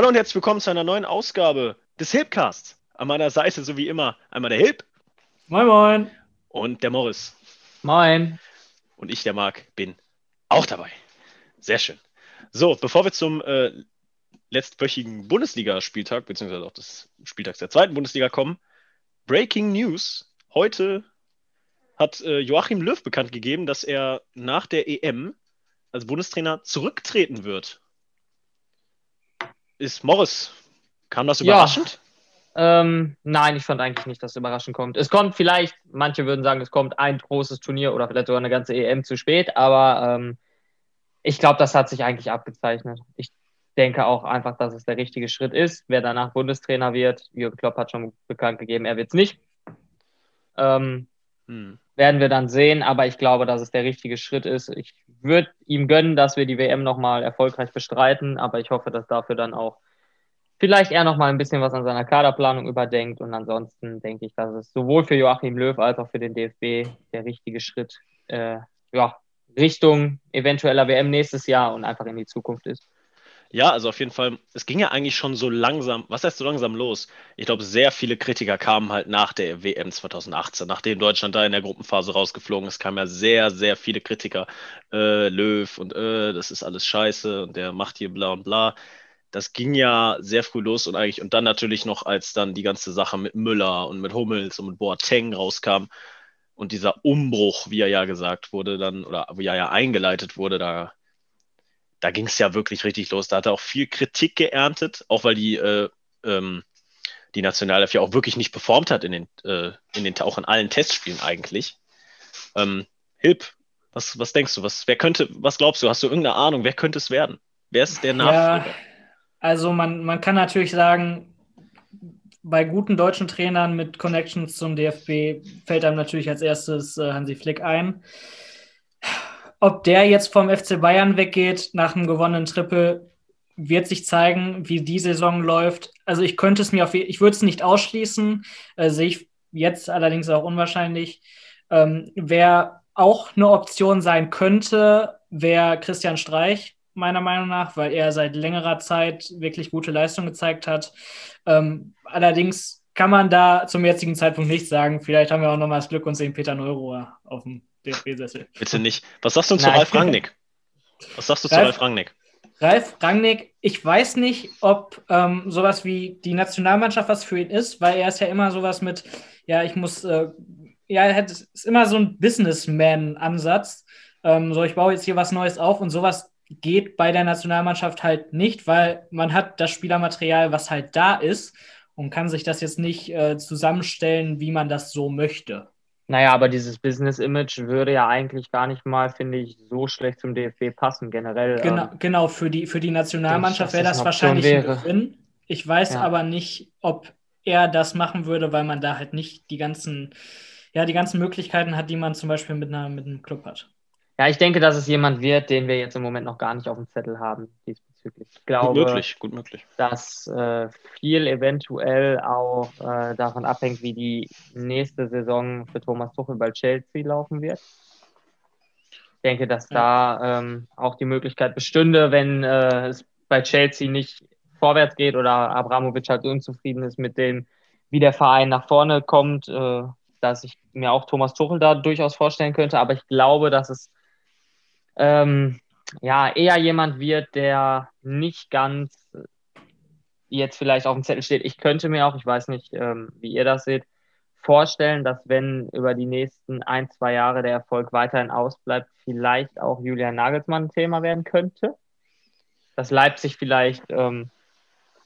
Hallo und herzlich willkommen zu einer neuen Ausgabe des Hilbcasts. An meiner Seite, so wie immer, einmal der Hilb. Moin, moin. Und der Morris. Moin. Und ich, der Marc, bin auch dabei. Sehr schön. So, bevor wir zum äh, letztwöchigen Bundesligaspieltag, beziehungsweise auch des Spieltags der zweiten Bundesliga kommen, Breaking News. Heute hat äh, Joachim Löw bekannt gegeben, dass er nach der EM als Bundestrainer zurücktreten wird. Ist Morris, kam das überraschend? Ja. Ähm, nein, ich fand eigentlich nicht, dass es überraschend kommt. Es kommt vielleicht, manche würden sagen, es kommt ein großes Turnier oder vielleicht sogar eine ganze EM zu spät, aber ähm, ich glaube, das hat sich eigentlich abgezeichnet. Ich denke auch einfach, dass es der richtige Schritt ist. Wer danach Bundestrainer wird, Jürgen Klopp hat schon bekannt gegeben, er wird es nicht. Ähm, hm. Werden wir dann sehen, aber ich glaube, dass es der richtige Schritt ist. Ich würde ihm gönnen, dass wir die WM nochmal erfolgreich bestreiten, aber ich hoffe, dass dafür dann auch vielleicht er nochmal ein bisschen was an seiner Kaderplanung überdenkt und ansonsten denke ich, dass es sowohl für Joachim Löw als auch für den DFB der richtige Schritt äh, ja, Richtung eventueller WM nächstes Jahr und einfach in die Zukunft ist. Ja, also auf jeden Fall, es ging ja eigentlich schon so langsam, was heißt so langsam los? Ich glaube, sehr viele Kritiker kamen halt nach der WM 2018, nachdem Deutschland da in der Gruppenphase rausgeflogen ist, kamen ja sehr, sehr viele Kritiker, äh, Löw und äh, das ist alles scheiße und der macht hier bla und bla. Das ging ja sehr früh los und eigentlich, und dann natürlich noch, als dann die ganze Sache mit Müller und mit Hummels und mit Boateng rauskam und dieser Umbruch, wie er ja gesagt wurde, dann, oder wie er ja eingeleitet wurde, da da ging es ja wirklich richtig los. Da hat er auch viel Kritik geerntet, auch weil die, äh, ähm, die Nationalelf ja auch wirklich nicht performt hat in den, äh, in den auch in allen Testspielen eigentlich. Ähm, Hilp, was, was denkst du? Was, wer könnte, was glaubst du? Hast du irgendeine Ahnung, wer könnte es werden? Wer ist der Nachfolger? Ja, also man, man kann natürlich sagen, bei guten deutschen Trainern mit Connections zum DFB fällt einem natürlich als erstes äh, Hansi Flick ein. Ob der jetzt vom FC Bayern weggeht nach einem gewonnenen Triple, wird sich zeigen, wie die Saison läuft. Also ich könnte es mir auf, ich würde es nicht ausschließen, äh, sehe ich jetzt allerdings auch unwahrscheinlich. Ähm, wer auch eine Option sein könnte, wäre Christian Streich, meiner Meinung nach, weil er seit längerer Zeit wirklich gute Leistung gezeigt hat. Ähm, allerdings kann man da zum jetzigen Zeitpunkt nichts sagen. Vielleicht haben wir auch noch mal das Glück und sehen Peter Neurohr auf dem DFB-Sessel. Bitte nicht. Was sagst du zu Ralf Rangnick? Was sagst du Ralf, zu Ralf Rangnick? Ralf Rangnick, ich weiß nicht, ob ähm, sowas wie die Nationalmannschaft was für ihn ist, weil er ist ja immer sowas mit, ja, ich muss, äh, ja, er hat, ist immer so ein Businessman-Ansatz. Ähm, so, ich baue jetzt hier was Neues auf und sowas geht bei der Nationalmannschaft halt nicht, weil man hat das Spielermaterial, was halt da ist und kann sich das jetzt nicht äh, zusammenstellen, wie man das so möchte. Naja, aber dieses Business-Image würde ja eigentlich gar nicht mal, finde ich, so schlecht zum DFB passen, generell. Genau, ähm, genau für, die, für die Nationalmannschaft wäre das wahrscheinlich wäre. ein Gewinn. Ich weiß ja. aber nicht, ob er das machen würde, weil man da halt nicht die ganzen, ja, die ganzen Möglichkeiten hat, die man zum Beispiel mit, einer, mit einem Club hat. Ja, ich denke, dass es jemand wird, den wir jetzt im Moment noch gar nicht auf dem Zettel haben diesbezüglich. Ich glaube, gut möglich, gut möglich. dass äh, viel eventuell auch äh, davon abhängt, wie die nächste Saison für Thomas Tuchel bei Chelsea laufen wird. Ich denke, dass da ähm, auch die Möglichkeit bestünde, wenn äh, es bei Chelsea nicht vorwärts geht oder Abramovic halt unzufrieden ist mit dem, wie der Verein nach vorne kommt, äh, dass ich mir auch Thomas Tuchel da durchaus vorstellen könnte. Aber ich glaube, dass es ähm, ja, eher jemand wird, der nicht ganz jetzt vielleicht auf dem Zettel steht. Ich könnte mir auch, ich weiß nicht, ähm, wie ihr das seht, vorstellen, dass wenn über die nächsten ein, zwei Jahre der Erfolg weiterhin ausbleibt, vielleicht auch Julian Nagelsmann ein Thema werden könnte. Dass Leipzig vielleicht ähm,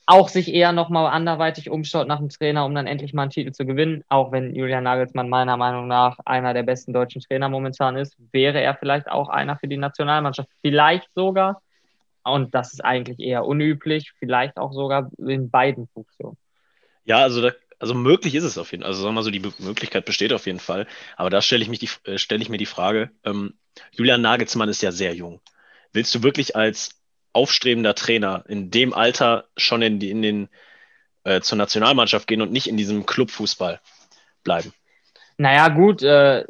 auch sich eher nochmal anderweitig umschaut nach dem Trainer, um dann endlich mal einen Titel zu gewinnen. Auch wenn Julian Nagelsmann meiner Meinung nach einer der besten deutschen Trainer momentan ist, wäre er vielleicht auch einer für die Nationalmannschaft. Vielleicht sogar, und das ist eigentlich eher unüblich, vielleicht auch sogar in beiden Funktionen. Ja, also da, also möglich ist es auf jeden Fall. Also sagen wir mal so, die Möglichkeit besteht auf jeden Fall. Aber da stelle ich, mich die, äh, stelle ich mir die Frage, ähm, Julian Nagelsmann ist ja sehr jung. Willst du wirklich als aufstrebender Trainer in dem Alter schon in, die, in den äh, zur Nationalmannschaft gehen und nicht in diesem Clubfußball bleiben. Naja, gut, äh,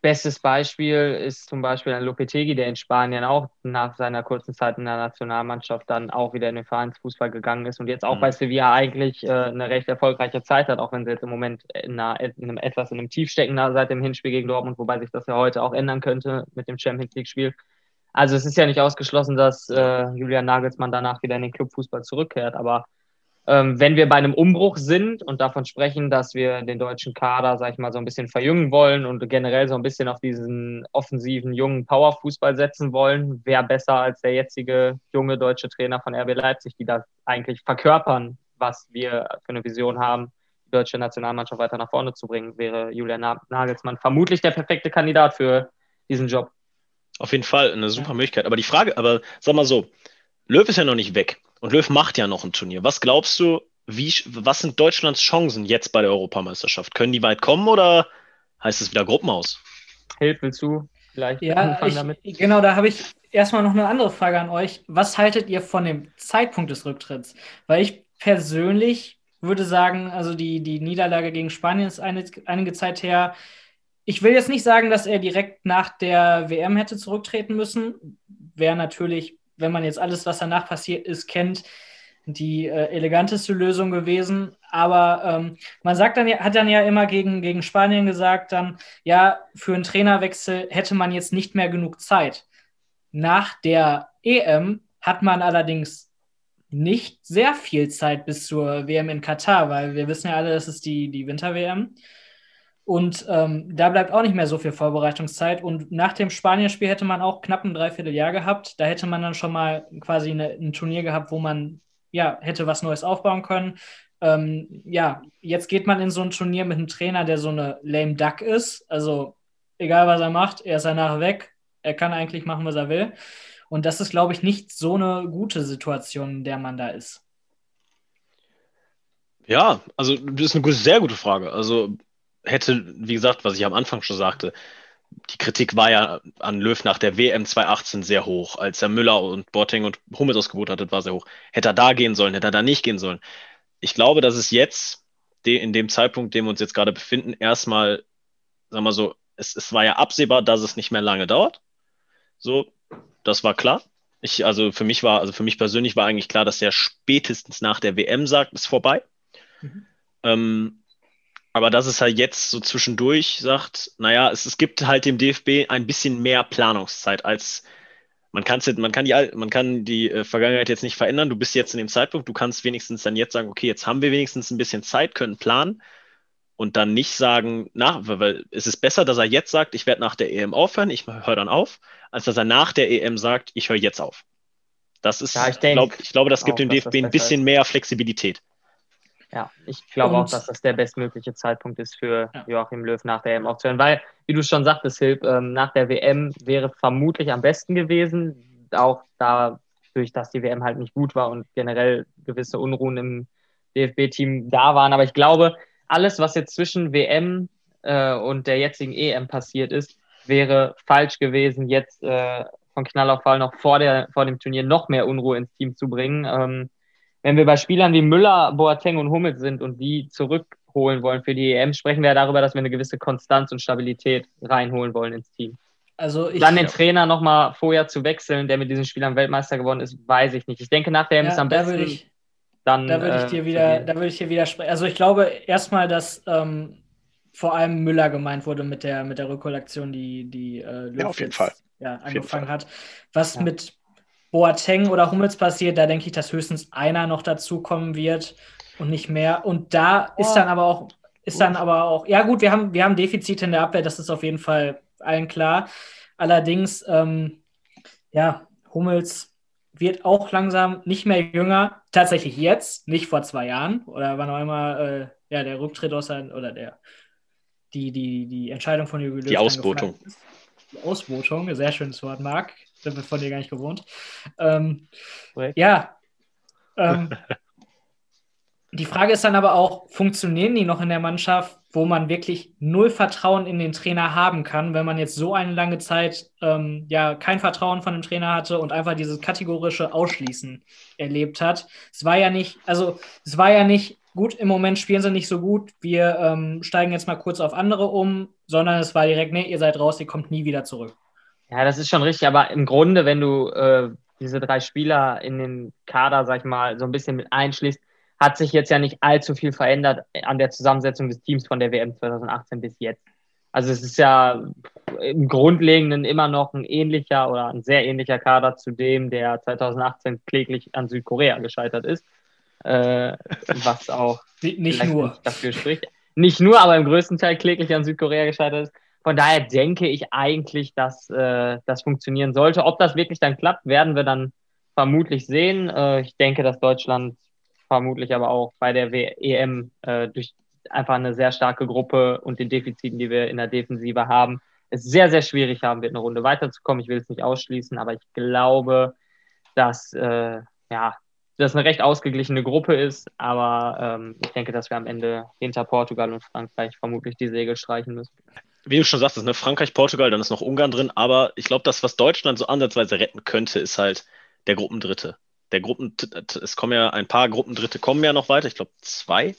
Bestes Beispiel ist zum Beispiel ein Lopetegi, der in Spanien auch nach seiner kurzen Zeit in der Nationalmannschaft dann auch wieder in den Vereinsfußball gegangen ist und jetzt auch mhm. bei Sevilla eigentlich äh, eine recht erfolgreiche Zeit hat, auch wenn sie jetzt im Moment in, einer, in einem etwas in einem Tief stecken seit dem Hinspiel gegen Dortmund, wobei sich das ja heute auch ändern könnte mit dem Champions League-Spiel. Also es ist ja nicht ausgeschlossen, dass äh, Julian Nagelsmann danach wieder in den Clubfußball zurückkehrt, aber ähm, wenn wir bei einem Umbruch sind und davon sprechen, dass wir den deutschen Kader, sag ich mal, so ein bisschen verjüngen wollen und generell so ein bisschen auf diesen offensiven, jungen Powerfußball setzen wollen, wer besser als der jetzige junge deutsche Trainer von RB Leipzig, die das eigentlich verkörpern, was wir für eine Vision haben, die deutsche Nationalmannschaft weiter nach vorne zu bringen, wäre Julian Nagelsmann vermutlich der perfekte Kandidat für diesen Job. Auf jeden Fall eine super Möglichkeit. Aber die Frage, aber sag mal so, Löw ist ja noch nicht weg. Und Löw macht ja noch ein Turnier. Was glaubst du, wie, was sind Deutschlands Chancen jetzt bei der Europameisterschaft? Können die weit kommen oder heißt es wieder Gruppenaus? Hilf, willst du vielleicht ja, ich, damit? Genau, da habe ich erstmal noch eine andere Frage an euch. Was haltet ihr von dem Zeitpunkt des Rücktritts? Weil ich persönlich würde sagen, also die, die Niederlage gegen Spanien ist eine, einige Zeit her. Ich will jetzt nicht sagen, dass er direkt nach der WM hätte zurücktreten müssen. Wäre natürlich wenn man jetzt alles, was danach passiert ist, kennt, die äh, eleganteste Lösung gewesen. Aber ähm, man sagt dann hat dann ja immer gegen, gegen Spanien gesagt, dann, ja, für einen Trainerwechsel hätte man jetzt nicht mehr genug Zeit. Nach der EM hat man allerdings nicht sehr viel Zeit bis zur WM in Katar, weil wir wissen ja alle, das ist die, die Winter-WM. Und ähm, da bleibt auch nicht mehr so viel Vorbereitungszeit. Und nach dem Spanien-Spiel hätte man auch knapp ein Dreivierteljahr gehabt. Da hätte man dann schon mal quasi eine, ein Turnier gehabt, wo man ja hätte was Neues aufbauen können. Ähm, ja, jetzt geht man in so ein Turnier mit einem Trainer, der so eine lame Duck ist. Also egal was er macht, er ist danach weg. Er kann eigentlich machen, was er will. Und das ist, glaube ich, nicht so eine gute Situation, in der man da ist. Ja, also das ist eine sehr gute Frage. Also hätte, wie gesagt, was ich am Anfang schon sagte, die Kritik war ja an Löw nach der WM 2018 sehr hoch. Als er Müller und Boateng und Hummels ausgebucht hatte, war sehr hoch. Hätte er da gehen sollen, hätte er da nicht gehen sollen. Ich glaube, dass es jetzt, in dem Zeitpunkt, in dem wir uns jetzt gerade befinden, erstmal, sagen wir so, es, es war ja absehbar, dass es nicht mehr lange dauert. So, das war klar. Ich, also für mich war, also für mich persönlich war eigentlich klar, dass er spätestens nach der WM sagt, ist vorbei. Mhm. Ähm, aber dass es halt jetzt so zwischendurch sagt, naja, es, es gibt halt dem DFB ein bisschen mehr Planungszeit als man, kann's jetzt, man kann die, man kann die äh, Vergangenheit jetzt nicht verändern. Du bist jetzt in dem Zeitpunkt, du kannst wenigstens dann jetzt sagen, okay, jetzt haben wir wenigstens ein bisschen Zeit, können planen und dann nicht sagen, nach, weil es ist besser, dass er jetzt sagt, ich werde nach der EM aufhören, ich höre dann auf, als dass er nach der EM sagt, ich höre jetzt auf. Das ist, ja, ich, glaub, ich glaube, das gibt dem DFB ein bisschen mehr Flexibilität. Ja, ich glaube auch, dass das der bestmögliche Zeitpunkt ist für ja. Joachim Löw nach der WM aufzuhören, weil, wie du schon sagtest, Hilb, ähm, nach der WM wäre vermutlich am besten gewesen, auch dadurch, dass die WM halt nicht gut war und generell gewisse Unruhen im DFB-Team da waren. Aber ich glaube, alles, was jetzt zwischen WM äh, und der jetzigen EM passiert ist, wäre falsch gewesen, jetzt äh, von Knall auf Fall noch vor, der, vor dem Turnier noch mehr Unruhe ins Team zu bringen. Ähm, wenn wir bei Spielern wie Müller, Boateng und Hummels sind und die zurückholen wollen für die EM, sprechen wir ja darüber, dass wir eine gewisse Konstanz und Stabilität reinholen wollen ins Team. Also ich, Dann den Trainer nochmal vorher zu wechseln, der mit diesen Spielern Weltmeister geworden ist, weiß ich nicht. Ich denke, nach der EM ja, ist am besten. Würde ich, dann, da würde ich dir äh, wieder, da würde ich dir widersprechen. Also ich glaube erstmal, dass ähm, vor allem Müller gemeint wurde mit der mit der Rückkollektion, die die äh, ja, auf jeden Fall. Ja, angefangen hat. Was ja. mit Boateng oder Hummels passiert, da denke ich, dass höchstens einer noch dazukommen wird und nicht mehr. Und da ist dann aber auch, ist dann aber auch, ja gut, wir haben, wir haben Defizite in der Abwehr, das ist auf jeden Fall allen klar. Allerdings, ähm, ja, Hummels wird auch langsam nicht mehr jünger. Tatsächlich jetzt, nicht vor zwei Jahren oder wann auch immer äh, ja, der Rücktritt aus sein, oder der, die, die, die Entscheidung von Jürgen Die Ausbotung. Die Ausbotung, sehr schönes Wort, Marc sind wir von dir gar nicht gewohnt. Ähm, ja. Ähm, die Frage ist dann aber auch, funktionieren die noch in der Mannschaft, wo man wirklich null Vertrauen in den Trainer haben kann, wenn man jetzt so eine lange Zeit ähm, ja kein Vertrauen von dem Trainer hatte und einfach dieses kategorische Ausschließen erlebt hat. Es war ja nicht, also es war ja nicht gut, im Moment spielen sie nicht so gut, wir ähm, steigen jetzt mal kurz auf andere um, sondern es war direkt, nee, ihr seid raus, ihr kommt nie wieder zurück. Ja, das ist schon richtig, aber im Grunde, wenn du äh, diese drei Spieler in den Kader, sag ich mal, so ein bisschen mit einschließt, hat sich jetzt ja nicht allzu viel verändert an der Zusammensetzung des Teams von der WM 2018 bis jetzt. Also es ist ja im Grundlegenden immer noch ein ähnlicher oder ein sehr ähnlicher Kader zu dem, der 2018 kläglich an Südkorea gescheitert ist. Äh, was auch nicht nur nicht dafür spricht. Nicht nur, aber im größten Teil kläglich an Südkorea gescheitert ist. Von daher denke ich eigentlich, dass äh, das funktionieren sollte. Ob das wirklich dann klappt, werden wir dann vermutlich sehen. Äh, ich denke, dass Deutschland vermutlich aber auch bei der EM äh, durch einfach eine sehr starke Gruppe und den Defiziten, die wir in der Defensive haben, es sehr, sehr schwierig haben wird, eine Runde weiterzukommen. Ich will es nicht ausschließen, aber ich glaube, dass äh, ja, das eine recht ausgeglichene Gruppe ist. Aber ähm, ich denke, dass wir am Ende hinter Portugal und Frankreich vermutlich die Segel streichen müssen. Wie du schon sagst, ist ne, Frankreich, Portugal, dann ist noch Ungarn drin. Aber ich glaube, das, was Deutschland so ansatzweise retten könnte, ist halt der Gruppendritte. Der Gruppen, es kommen ja ein paar Gruppendritte kommen ja noch weiter. Ich glaube zwei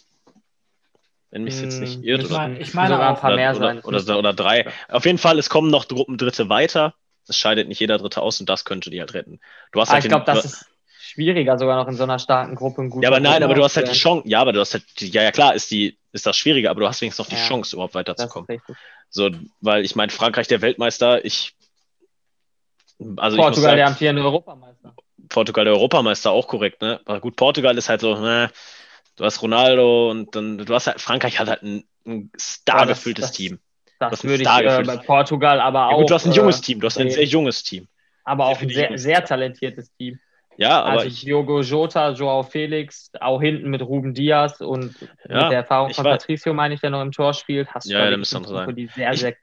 wenn mich jetzt nicht hm, irrt. Ich meine, ich meine sogar ein paar mehr oder, sein. Oder, oder, oder, drei. Auf jeden Fall, es kommen noch Gruppendritte weiter. Es scheidet nicht jeder Dritte aus und das könnte die halt retten. Du hast ah, halt ich glaube, das ist schwieriger sogar noch in so einer starken Gruppe. ja, aber nein, aber du hast halt die Chance. Ja, aber du hast halt, ja, ja klar, ist die, ist das schwieriger, aber du hast wenigstens noch die ja, Chance, überhaupt weiterzukommen. So, weil ich meine, Frankreich der Weltmeister, ich. Also Portugal ich sagen, der amtierende Europameister. Portugal der Europameister auch korrekt, ne? Aber gut, Portugal ist halt so, ne, du hast Ronaldo und dann, du hast halt, Frankreich hat halt ein, ein stargefülltes ja, Team. Das würde ich äh, bei Portugal aber auch. Ja, gut, du hast ein junges äh, Team, du hast ein sehr junges Team. Aber auch ein sehr, sehr talentiertes Team. Ja, aber. Also Diogo Jota, Joao Felix, auch hinten mit Ruben Diaz und ja, mit der Erfahrung von Patricio, meine ich, der noch im Tor spielt, hast du ja, ja, eine Gruppe, die sehr, sehr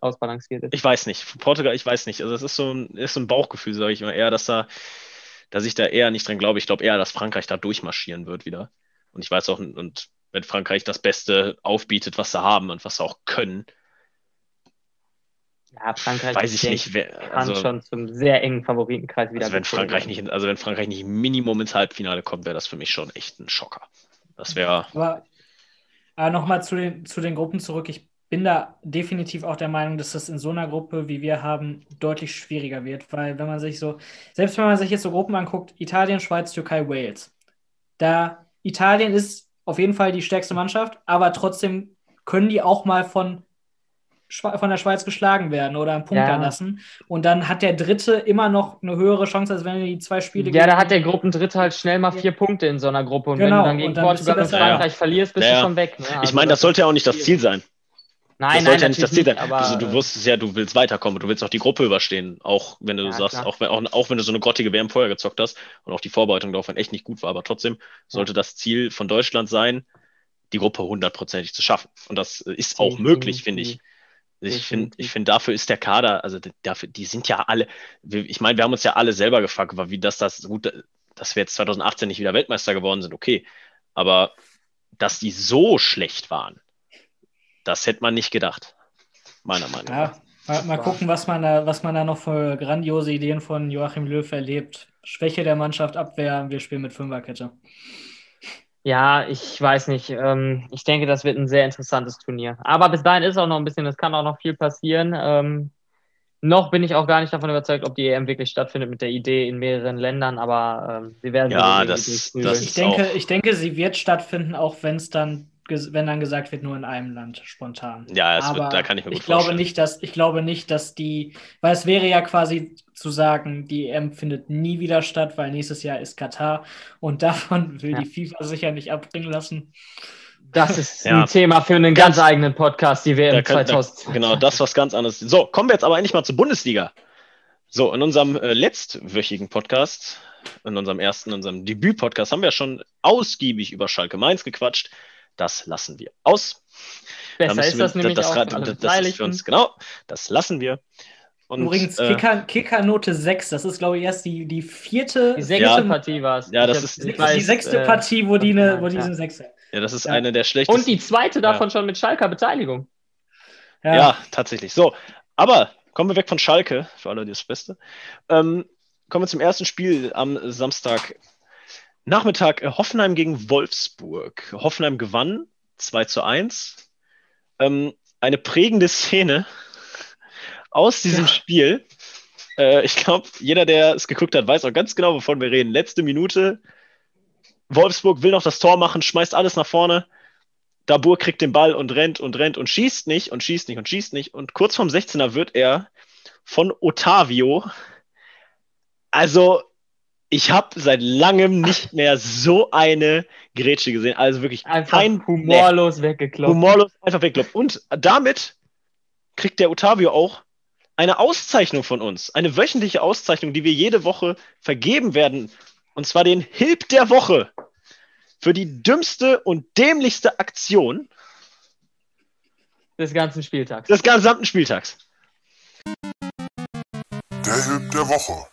ausbalanciert ist. Ich weiß nicht. Portugal, ich weiß nicht. Also, es ist so ein, ist so ein Bauchgefühl, sage ich immer eher, dass da, dass ich da eher nicht dran glaube. Ich glaube eher, dass Frankreich da durchmarschieren wird wieder. Und ich weiß auch, und wenn Frankreich das Beste aufbietet, was sie haben und was sie auch können, ja, Frankreich weiß ich nicht, wer, kann also, schon zum sehr engen Favoritenkreis wieder. Also wenn Frankreich nicht, also wenn Frankreich nicht Minimum ins Halbfinale kommt, wäre das für mich schon echt ein Schocker. Das wäre. Aber äh, nochmal zu den, zu den Gruppen zurück. Ich bin da definitiv auch der Meinung, dass das in so einer Gruppe, wie wir haben, deutlich schwieriger wird, weil wenn man sich so, selbst wenn man sich jetzt so Gruppen anguckt, Italien, Schweiz, Türkei, Wales, da Italien ist auf jeden Fall die stärkste Mannschaft, aber trotzdem können die auch mal von, von der Schweiz geschlagen werden oder einen Punkt ja. lassen. Und dann hat der Dritte immer noch eine höhere Chance, als wenn er die zwei Spiele Ja, da hat der Gruppendritte halt schnell mal vier Punkte in so einer Gruppe. Und genau. wenn du dann gegen dann Portugal und Frankreich ja. verlierst, bist ja. du schon weg. Ne? Also ich meine, das sollte ja auch nicht das Ziel sein. Nein, das sollte ja nicht das Ziel sein. Also, du wusstest ja, du willst weiterkommen, du willst auch die Gruppe überstehen, auch wenn du ja, sagst, auch wenn, auch, auch wenn du so eine grottige WM vorher gezockt hast und auch die Vorbereitung darauf echt nicht gut war, aber trotzdem sollte das Ziel von Deutschland sein, die Gruppe hundertprozentig zu schaffen. Und das ist auch möglich, finde ich. Ich finde, ich finde, dafür ist der Kader, also dafür, die sind ja alle, ich meine, wir haben uns ja alle selber gefragt, wie das das gut, dass wir jetzt 2018 nicht wieder Weltmeister geworden sind, okay. Aber dass die so schlecht waren, das hätte man nicht gedacht. Meiner Meinung nach. Ja, mal, gucken, was man, da, was man da noch für grandiose Ideen von Joachim Löw erlebt. Schwäche der Mannschaft, Abwehr, wir spielen mit Fünferkette. Ja, ich weiß nicht. Ähm, ich denke, das wird ein sehr interessantes Turnier. Aber bis dahin ist auch noch ein bisschen, es kann auch noch viel passieren. Ähm, noch bin ich auch gar nicht davon überzeugt, ob die EM wirklich stattfindet mit der Idee in mehreren Ländern, aber ähm, wir werden ja, das, das ich denke, ich denke, sie wird stattfinden, auch wenn es dann wenn dann gesagt wird, nur in einem Land spontan. Ja, wird, da kann ich mir gut ich glaube Nicht, dass, ich glaube nicht, dass die, weil es wäre ja quasi zu sagen, die EM findet nie wieder statt, weil nächstes Jahr ist Katar und davon will ja. die FIFA sicher nicht abbringen lassen. Das ist ja. ein Thema für einen ganz, ganz eigenen Podcast, die WM kann, 2000. Da, genau, das was ganz anderes. So, kommen wir jetzt aber endlich mal zur Bundesliga. So, in unserem äh, letztwöchigen Podcast, in unserem ersten, in unserem Debüt-Podcast, haben wir schon ausgiebig über Schalke Mainz gequatscht. Das lassen wir aus. Besser da ist das wir, nämlich das, auch das, das ist für uns, genau, das lassen wir. Und, Übrigens, äh, Kicker, Kicker Note 6, das ist, glaube ich, erst die, die vierte. Die sechste ja, Partie war es. Ja, das ist die, weiß, die sechste äh, Partie, wo die, eine, wo die ja. eine Sechse. Ja, das ist ja. eine der schlechtesten. Und die zweite davon schon mit Schalker Beteiligung. Ja. tatsächlich. So, aber kommen wir weg von Schalke, für alle die das Beste. Ähm, kommen wir zum ersten Spiel am Samstag Nachmittag äh, Hoffenheim gegen Wolfsburg. Hoffenheim gewann 2 zu 1. Ähm, eine prägende Szene aus diesem ja. Spiel. Äh, ich glaube, jeder, der es geguckt hat, weiß auch ganz genau, wovon wir reden. Letzte Minute. Wolfsburg will noch das Tor machen, schmeißt alles nach vorne. Dabur kriegt den Ball und rennt und rennt und schießt nicht und schießt nicht und schießt nicht. Und kurz vorm 16er wird er von Otavio. Also, ich habe seit langem nicht mehr so eine Grätsche gesehen. Also wirklich einfach kein humorlos nee, weggekloppt. Humorlos einfach weggekloppt. Und damit kriegt der Otavio auch eine Auszeichnung von uns. Eine wöchentliche Auszeichnung, die wir jede Woche vergeben werden. Und zwar den Hilb der Woche für die dümmste und dämlichste Aktion des ganzen Spieltags. Des gesamten Spieltags. Der Hilb der Woche.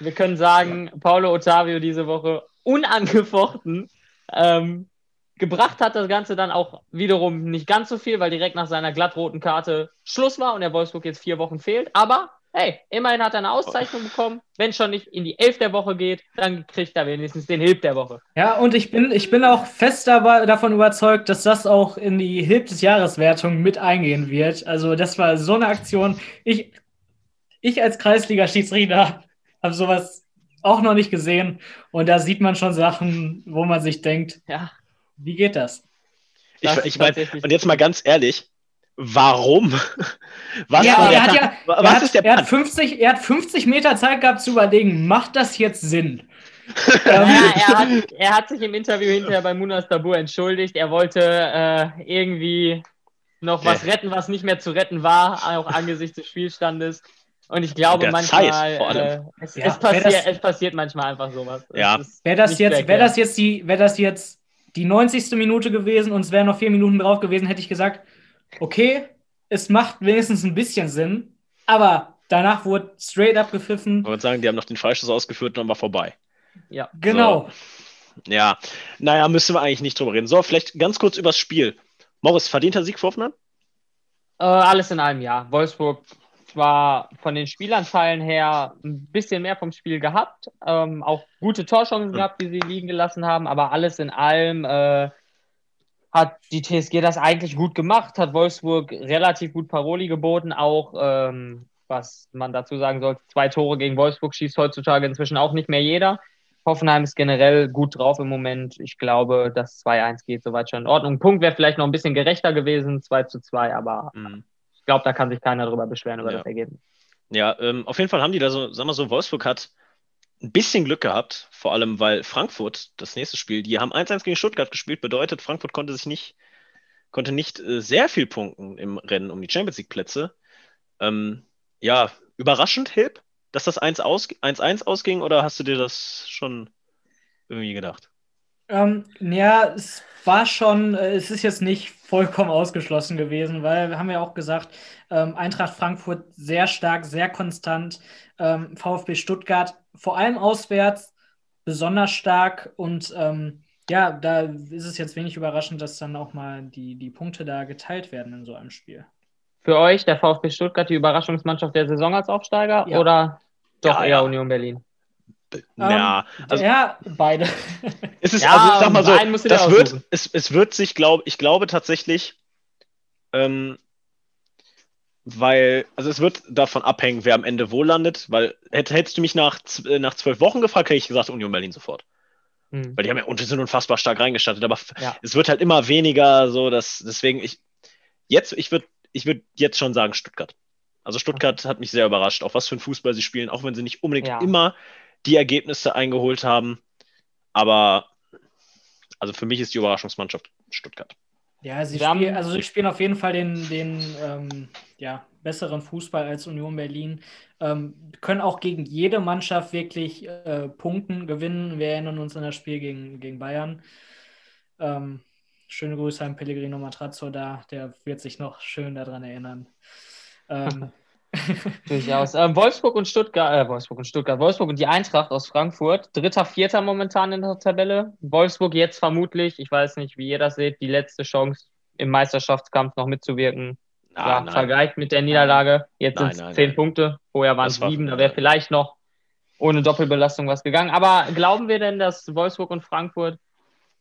Wir können sagen, Paulo Ottavio diese Woche unangefochten ähm, gebracht hat das Ganze dann auch wiederum nicht ganz so viel, weil direkt nach seiner glattroten Karte Schluss war und der Wolfsburg jetzt vier Wochen fehlt. Aber hey, immerhin hat er eine Auszeichnung bekommen. Wenn es schon nicht in die Elf der Woche geht, dann kriegt er wenigstens den Hilb der Woche. Ja, und ich bin, ich bin auch fest dabei, davon überzeugt, dass das auch in die Hilb des Jahreswertung mit eingehen wird. Also, das war so eine Aktion. Ich, ich als Kreisliga-Schiedsrichter habe sowas auch noch nicht gesehen. Und da sieht man schon Sachen, wo man sich denkt, ja, wie geht das? Ich, ich meine, und jetzt mal ganz ehrlich, warum? Was, ja, er hat, ja, was er hat, ist der er hat, 50, er hat 50 Meter Zeit gehabt zu überlegen, macht das jetzt Sinn? ja, er, hat, er hat sich im Interview hinterher bei Munas Tabur entschuldigt. Er wollte äh, irgendwie noch was retten, was nicht mehr zu retten war, auch angesichts des Spielstandes. Und ich glaube manchmal, äh, es, ja, es, passiert, das, es, passiert, manchmal einfach sowas. Ja. Wäre das, jetzt, wär das, jetzt die, wär das jetzt die 90. Minute gewesen und es wären noch vier Minuten drauf gewesen, hätte ich gesagt, okay, es macht wenigstens ein bisschen Sinn, aber danach wurde straight up gepfiffen. Ich würde sagen, die haben noch den Freischuss ausgeführt und dann war vorbei. Ja, genau. So. Ja, naja, müssen wir eigentlich nicht drüber reden. So, vielleicht ganz kurz übers Spiel. Morris, verdienter Sieg für Hoffenheim? Äh, alles in einem Jahr. Wolfsburg zwar von den Spielanteilen her ein bisschen mehr vom Spiel gehabt, ähm, auch gute Torchancen gehabt, die sie liegen gelassen haben, aber alles in allem äh, hat die TSG das eigentlich gut gemacht, hat Wolfsburg relativ gut Paroli geboten, auch ähm, was man dazu sagen sollte, zwei Tore gegen Wolfsburg schießt heutzutage inzwischen auch nicht mehr jeder. Hoffenheim ist generell gut drauf im Moment. Ich glaube, das 2-1 geht soweit schon in Ordnung. Punkt wäre vielleicht noch ein bisschen gerechter gewesen, 2 zu 2, aber mhm glaube, da kann sich keiner drüber beschweren über ja. das Ergebnis. Ja, ähm, auf jeden Fall haben die da so, sagen wir so, Wolfsburg hat ein bisschen Glück gehabt, vor allem weil Frankfurt, das nächste Spiel, die haben 1-1 gegen Stuttgart gespielt, bedeutet, Frankfurt konnte sich nicht, konnte nicht äh, sehr viel punkten im Rennen um die Champions League-Plätze. Ähm, ja, überraschend, Hilb, dass das 1-1 aus, ausging oder hast du dir das schon irgendwie gedacht? Ähm, ja, es war schon, äh, es ist jetzt nicht vollkommen ausgeschlossen gewesen, weil wir haben ja auch gesagt, ähm, Eintracht Frankfurt sehr stark, sehr konstant, ähm, VfB Stuttgart vor allem auswärts besonders stark und ähm, ja, da ist es jetzt wenig überraschend, dass dann auch mal die, die Punkte da geteilt werden in so einem Spiel. Für euch der VfB Stuttgart die Überraschungsmannschaft der Saison als Aufsteiger ja. oder doch ja, eher ja. Union Berlin? Ja, ähm, also, ja, beide. Es ist, ja, also ich sag mal so, das wird, es, es wird sich, glaube ich, glaube tatsächlich, ähm, weil, also es wird davon abhängen, wer am Ende wo landet, weil hättest du mich nach, äh, nach zwölf Wochen gefragt, hätte ich gesagt Union Berlin sofort. Hm. Weil die haben ja und sind unfassbar stark reingestattet, aber ja. es wird halt immer weniger so, dass deswegen ich jetzt, ich würde ich würd jetzt schon sagen Stuttgart. Also Stuttgart okay. hat mich sehr überrascht, auch was für ein Fußball sie spielen, auch wenn sie nicht unbedingt ja. immer die Ergebnisse eingeholt haben. Aber also für mich ist die Überraschungsmannschaft Stuttgart. Ja, sie, spiel, also sie spielen auf jeden Fall den, den ähm, ja, besseren Fußball als Union Berlin. Ähm, können auch gegen jede Mannschaft wirklich äh, punkten, gewinnen. Wir erinnern uns an das Spiel gegen, gegen Bayern. Ähm, schöne Grüße an Pellegrino Matrazzo da, der wird sich noch schön daran erinnern. Ähm, Durchaus. Ähm, Wolfsburg und Stuttgart, äh, Wolfsburg und Stuttgart, Wolfsburg und die Eintracht aus Frankfurt. Dritter, vierter momentan in der Tabelle. Wolfsburg jetzt vermutlich, ich weiß nicht, wie ihr das seht, die letzte Chance im Meisterschaftskampf noch mitzuwirken. Ah, ja, vergleicht mit der Niederlage. Jetzt sind es zehn nein. Punkte. Vorher waren es sieben. Da wäre vielleicht noch ohne Doppelbelastung was gegangen. Aber glauben wir denn, dass Wolfsburg und Frankfurt,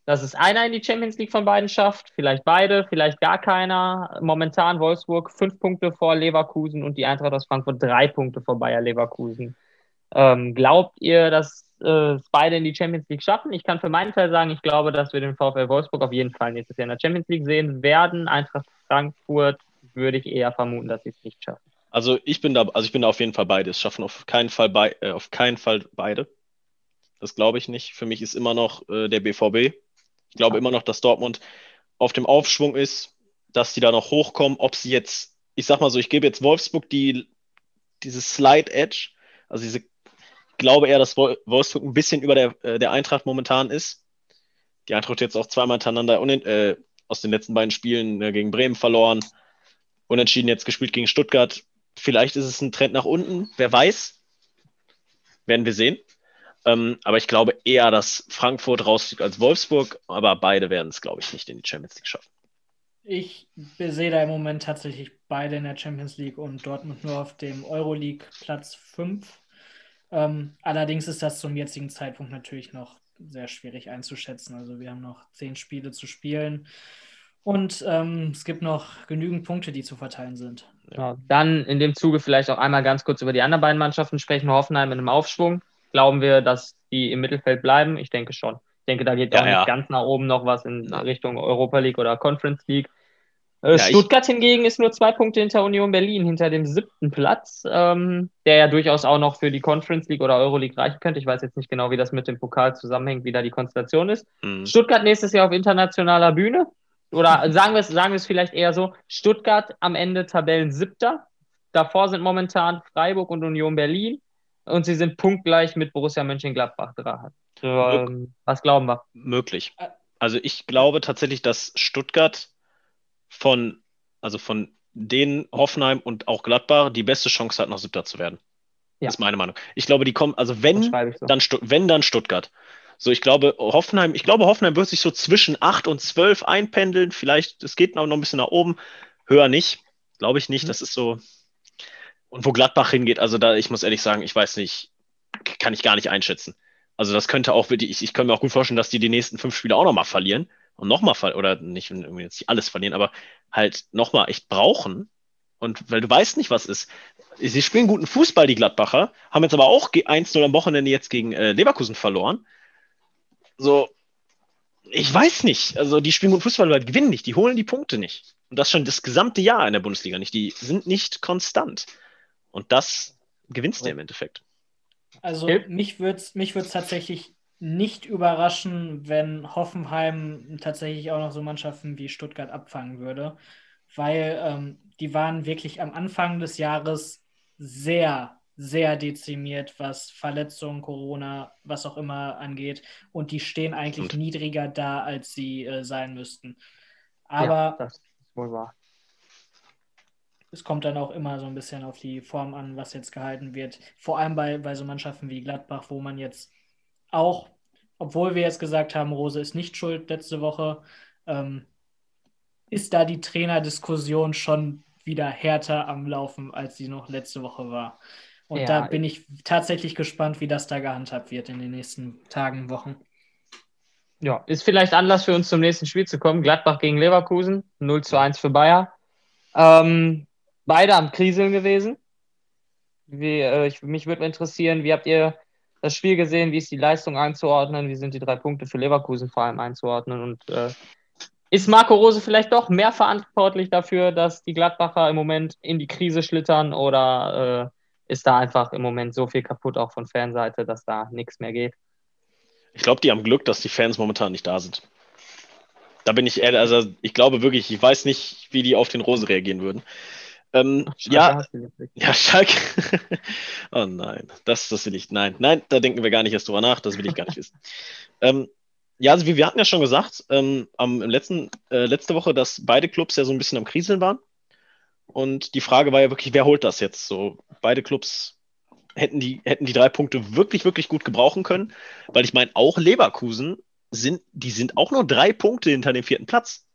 dass es einer in die Champions League von beiden schafft? Vielleicht beide, vielleicht gar keiner. Momentan Wolfsburg fünf Punkte vor Leverkusen und die Eintracht aus Frankfurt drei Punkte vor Bayer Leverkusen. Ähm, glaubt ihr, dass äh, beide in die Champions League schaffen? Ich kann für meinen Teil sagen, ich glaube, dass wir den VfL Wolfsburg auf jeden Fall nächstes Jahr in der Champions League sehen werden. Eintracht Frankfurt würde ich eher vermuten, dass sie es nicht schaffen. Also ich bin da, also ich bin da auf jeden Fall beide. Es schaffen auf keinen Fall bei, äh, auf keinen Fall beide. Das glaube ich nicht. Für mich ist immer noch äh, der BVB. Ich glaube immer noch, dass Dortmund auf dem Aufschwung ist, dass die da noch hochkommen. Ob sie jetzt, ich sag mal so, ich gebe jetzt Wolfsburg die, diese Slide Edge, also diese, ich glaube eher, dass Wolfsburg ein bisschen über der, äh, der Eintracht momentan ist. Die Eintracht jetzt auch zweimal hintereinander äh, aus den letzten beiden Spielen äh, gegen Bremen verloren. Unentschieden jetzt gespielt gegen Stuttgart. Vielleicht ist es ein Trend nach unten, wer weiß. Werden wir sehen. Ähm, aber ich glaube eher, dass Frankfurt rausfliegt als Wolfsburg, aber beide werden es, glaube ich, nicht in die Champions League schaffen. Ich sehe da im Moment tatsächlich beide in der Champions League und Dortmund nur auf dem Euroleague Platz 5. Ähm, allerdings ist das zum jetzigen Zeitpunkt natürlich noch sehr schwierig einzuschätzen. Also wir haben noch zehn Spiele zu spielen. Und ähm, es gibt noch genügend Punkte, die zu verteilen sind. Ja, dann in dem Zuge vielleicht auch einmal ganz kurz über die anderen beiden Mannschaften sprechen. Hoffenheim in einem Aufschwung. Glauben wir, dass die im Mittelfeld bleiben? Ich denke schon. Ich denke, da geht ja, auch ja. nicht ganz nach oben noch was in Richtung Europa League oder Conference League. Äh, ja, Stuttgart hingegen ist nur zwei Punkte hinter Union Berlin, hinter dem siebten Platz, ähm, der ja durchaus auch noch für die Conference League oder Euro League reichen könnte. Ich weiß jetzt nicht genau, wie das mit dem Pokal zusammenhängt, wie da die Konstellation ist. Mhm. Stuttgart nächstes Jahr auf internationaler Bühne. Oder sagen wir es, sagen wir es vielleicht eher so: Stuttgart am Ende Tabellen siebter. Davor sind momentan Freiburg und Union Berlin. Und sie sind punktgleich mit Borussia Mönchengladbach dran. Ähm, was glauben wir? Möglich. Also ich glaube tatsächlich, dass Stuttgart von, also von den Hoffenheim und auch Gladbach die beste Chance hat, noch Siebter zu werden. Ja. Das ist meine Meinung. Ich glaube, die kommen, also wenn, so. dann, wenn dann Stuttgart. So, ich glaube, Hoffenheim, ich glaube, Hoffenheim wird sich so zwischen 8 und 12 einpendeln. Vielleicht, es geht noch ein bisschen nach oben. Höher nicht. Glaube ich nicht. Mhm. Das ist so. Und wo Gladbach hingeht, also da, ich muss ehrlich sagen, ich weiß nicht, kann ich gar nicht einschätzen. Also das könnte auch ich, ich kann mir auch gut vorstellen, dass die die nächsten fünf Spiele auch nochmal verlieren und nochmal verlieren, oder nicht irgendwie jetzt nicht alles verlieren, aber halt nochmal echt brauchen. Und weil du weißt nicht, was ist. Sie spielen guten Fußball, die Gladbacher, haben jetzt aber auch 1-0 am Wochenende jetzt gegen äh, Leverkusen verloren. So, ich weiß nicht. Also, die spielen gut Fußball, aber gewinnen nicht. Die holen die Punkte nicht. Und das schon das gesamte Jahr in der Bundesliga nicht. Die sind nicht konstant. Und das gewinnst du im Endeffekt. Also, mich würde es mich tatsächlich nicht überraschen, wenn Hoffenheim tatsächlich auch noch so Mannschaften wie Stuttgart abfangen würde, weil ähm, die waren wirklich am Anfang des Jahres sehr sehr dezimiert, was Verletzungen, Corona, was auch immer angeht. Und die stehen eigentlich und. niedriger da, als sie äh, sein müssten. Aber ja, das ist wohl wahr. Es kommt dann auch immer so ein bisschen auf die Form an, was jetzt gehalten wird. Vor allem bei, bei so Mannschaften wie Gladbach, wo man jetzt auch, obwohl wir jetzt gesagt haben, Rose ist nicht schuld letzte Woche, ähm, ist da die Trainerdiskussion schon wieder härter am Laufen, als sie noch letzte Woche war. Und ja. da bin ich tatsächlich gespannt, wie das da gehandhabt wird in den nächsten Tagen, Wochen. Ja, ist vielleicht Anlass für uns zum nächsten Spiel zu kommen. Gladbach gegen Leverkusen, 0 zu 1 für Bayer. Ähm, beide am Kriseln gewesen. Wie, äh, ich, mich würde interessieren, wie habt ihr das Spiel gesehen? Wie ist die Leistung einzuordnen? Wie sind die drei Punkte für Leverkusen vor allem einzuordnen? Und äh, ist Marco Rose vielleicht doch mehr verantwortlich dafür, dass die Gladbacher im Moment in die Krise schlittern oder äh, ist da einfach im Moment so viel kaputt, auch von Fanseite, dass da nichts mehr geht. Ich glaube, die haben Glück, dass die Fans momentan nicht da sind. Da bin ich ehrlich, also ich glaube wirklich, ich weiß nicht, wie die auf den Rose reagieren würden. Ähm, ja, ja, Schalke. oh nein, das, das will ich. Nein, nein, da denken wir gar nicht erst drüber nach, das will ich gar nicht wissen. Ähm, ja, also wie wir hatten ja schon gesagt, ähm, am letzten, äh, letzte Woche, dass beide Clubs ja so ein bisschen am Kriseln waren. Und die Frage war ja wirklich, wer holt das jetzt? So, beide Clubs hätten die, hätten die drei Punkte wirklich, wirklich gut gebrauchen können. Weil ich meine, auch Leverkusen sind, die sind auch nur drei Punkte hinter dem vierten Platz.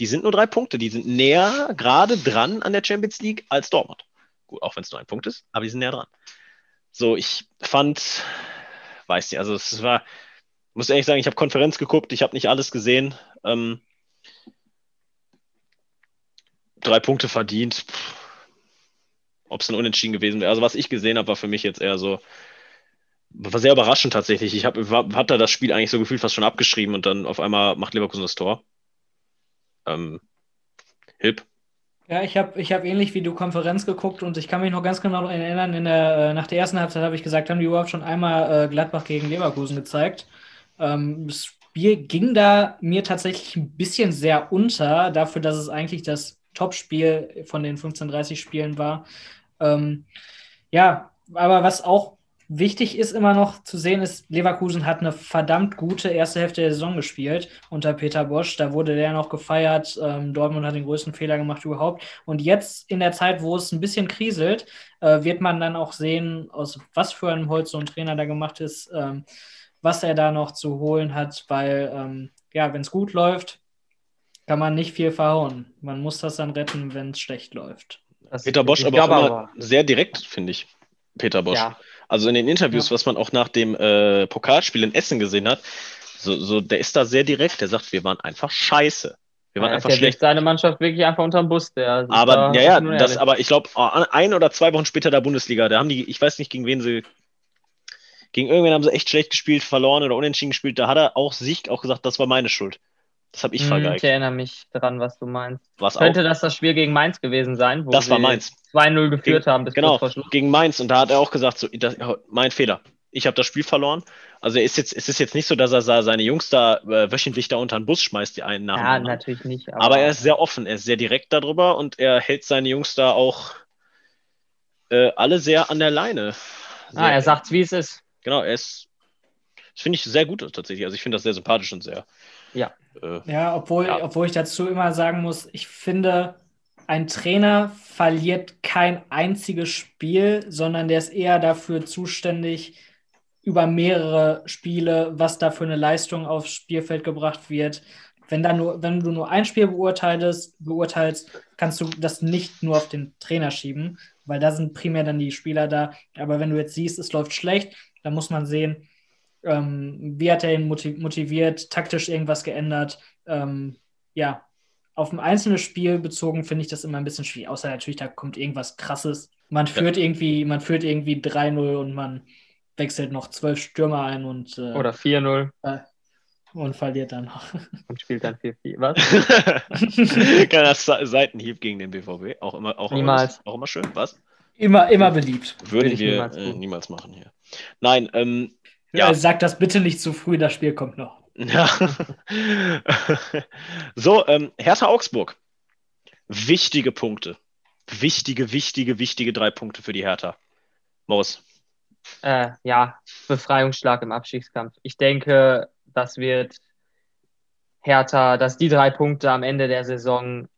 Die sind nur drei Punkte. Die sind näher gerade dran an der Champions League als Dortmund. Gut, auch wenn es nur ein Punkt ist, aber die sind näher dran. So, ich fand, weiß nicht, also es war, muss ehrlich sagen, ich habe Konferenz geguckt, ich habe nicht alles gesehen. Ähm, drei Punkte verdient. Ob es ein Unentschieden gewesen wäre. Also was ich gesehen habe, war für mich jetzt eher so, war sehr überraschend tatsächlich. Ich habe hab da das Spiel eigentlich so gefühlt fast schon abgeschrieben und dann auf einmal macht Leverkusen das Tor. Ähm, Hilp. Ja, ich habe ich hab ähnlich wie du Konferenz geguckt und ich kann mich noch ganz genau erinnern, in der, äh, nach der ersten Halbzeit habe ich gesagt, haben die überhaupt schon einmal äh, Gladbach gegen Leverkusen gezeigt. Ähm, das Spiel ging da mir tatsächlich ein bisschen sehr unter, dafür, dass es eigentlich das Topspiel von den 15:30 Spielen war. Ähm, ja, aber was auch wichtig ist immer noch zu sehen, ist, Leverkusen hat eine verdammt gute erste Hälfte der Saison gespielt unter Peter Bosch. Da wurde der noch gefeiert. Ähm, Dortmund hat den größten Fehler gemacht überhaupt. Und jetzt in der Zeit, wo es ein bisschen kriselt, äh, wird man dann auch sehen, aus was für einem Holz so ein Trainer da gemacht ist, ähm, was er da noch zu holen hat, weil, ähm, ja, wenn es gut läuft, kann man nicht viel verhauen. Man muss das dann retten, wenn es schlecht läuft. Das Peter Bosch aber auch immer aber. sehr direkt, finde ich. Peter Bosch. Ja. Also in den Interviews, ja. was man auch nach dem äh, Pokalspiel in Essen gesehen hat, so, so, der ist da sehr direkt. Der sagt, wir waren einfach scheiße. Wir waren ja, einfach schlecht. seine Mannschaft wirklich einfach unter dem Bus. Der aber ja, ja, das, aber ich glaube, ein oder zwei Wochen später der Bundesliga, da haben die, ich weiß nicht, gegen wen sie, gegen irgendwen haben sie echt schlecht gespielt, verloren oder unentschieden gespielt. Da hat er auch sich auch gesagt, das war meine Schuld. Das habe ich hm, vergeigt. Ich erinnere mich daran, was du meinst. Was Könnte auch? das das Spiel gegen Mainz gewesen sein? Wo das war Mainz. 2-0 geführt gegen, haben bis genau, gegen Mainz. Und da hat er auch gesagt, so, das, mein Fehler. Ich habe das Spiel verloren. Also ist jetzt, es ist jetzt nicht so, dass er seine Jungs da äh, wöchentlich da unter den Bus schmeißt, die einen nach Ja, natürlich nicht. Aber, aber, er ist sehr offen, er ist sehr direkt darüber und er hält seine Jungs da auch äh, alle sehr an der Leine. Sehr, ah, er sagt, wie es ist. Genau, er ist, das finde ich sehr gut tatsächlich. Also ich finde das sehr sympathisch und sehr, ja. Äh, ja, obwohl, ja. obwohl ich dazu immer sagen muss, ich finde, ein Trainer verliert kein einziges Spiel, sondern der ist eher dafür zuständig, über mehrere Spiele, was da für eine Leistung aufs Spielfeld gebracht wird. Wenn, da nur, wenn du nur ein Spiel beurteilst, beurteilst, kannst du das nicht nur auf den Trainer schieben, weil da sind primär dann die Spieler da. Aber wenn du jetzt siehst, es läuft schlecht, dann muss man sehen, ähm, wie hat er ihn motiviert, taktisch irgendwas geändert? Ähm, ja, auf ein einzelnes Spiel bezogen finde ich das immer ein bisschen schwierig. Außer natürlich, da kommt irgendwas krasses. Man führt ja. irgendwie, man führt irgendwie 3-0 und man wechselt noch zwölf Stürmer ein und äh, Oder 4-0. Äh, und verliert dann noch. Und spielt dann 4-4. Was? Kleiner Seitenhieb gegen den BVB. Auch immer, auch niemals. Immer, auch immer schön. Was? Immer, immer beliebt. Würden wir niemals, äh, niemals, machen hier. Nein, ähm, ja. Sag das bitte nicht zu früh, das Spiel kommt noch. Ja. so, ähm, Hertha Augsburg. Wichtige Punkte. Wichtige, wichtige, wichtige drei Punkte für die Hertha. Maus. Äh, ja, Befreiungsschlag im Abstiegskampf. Ich denke, das wird Hertha, dass die drei Punkte am Ende der Saison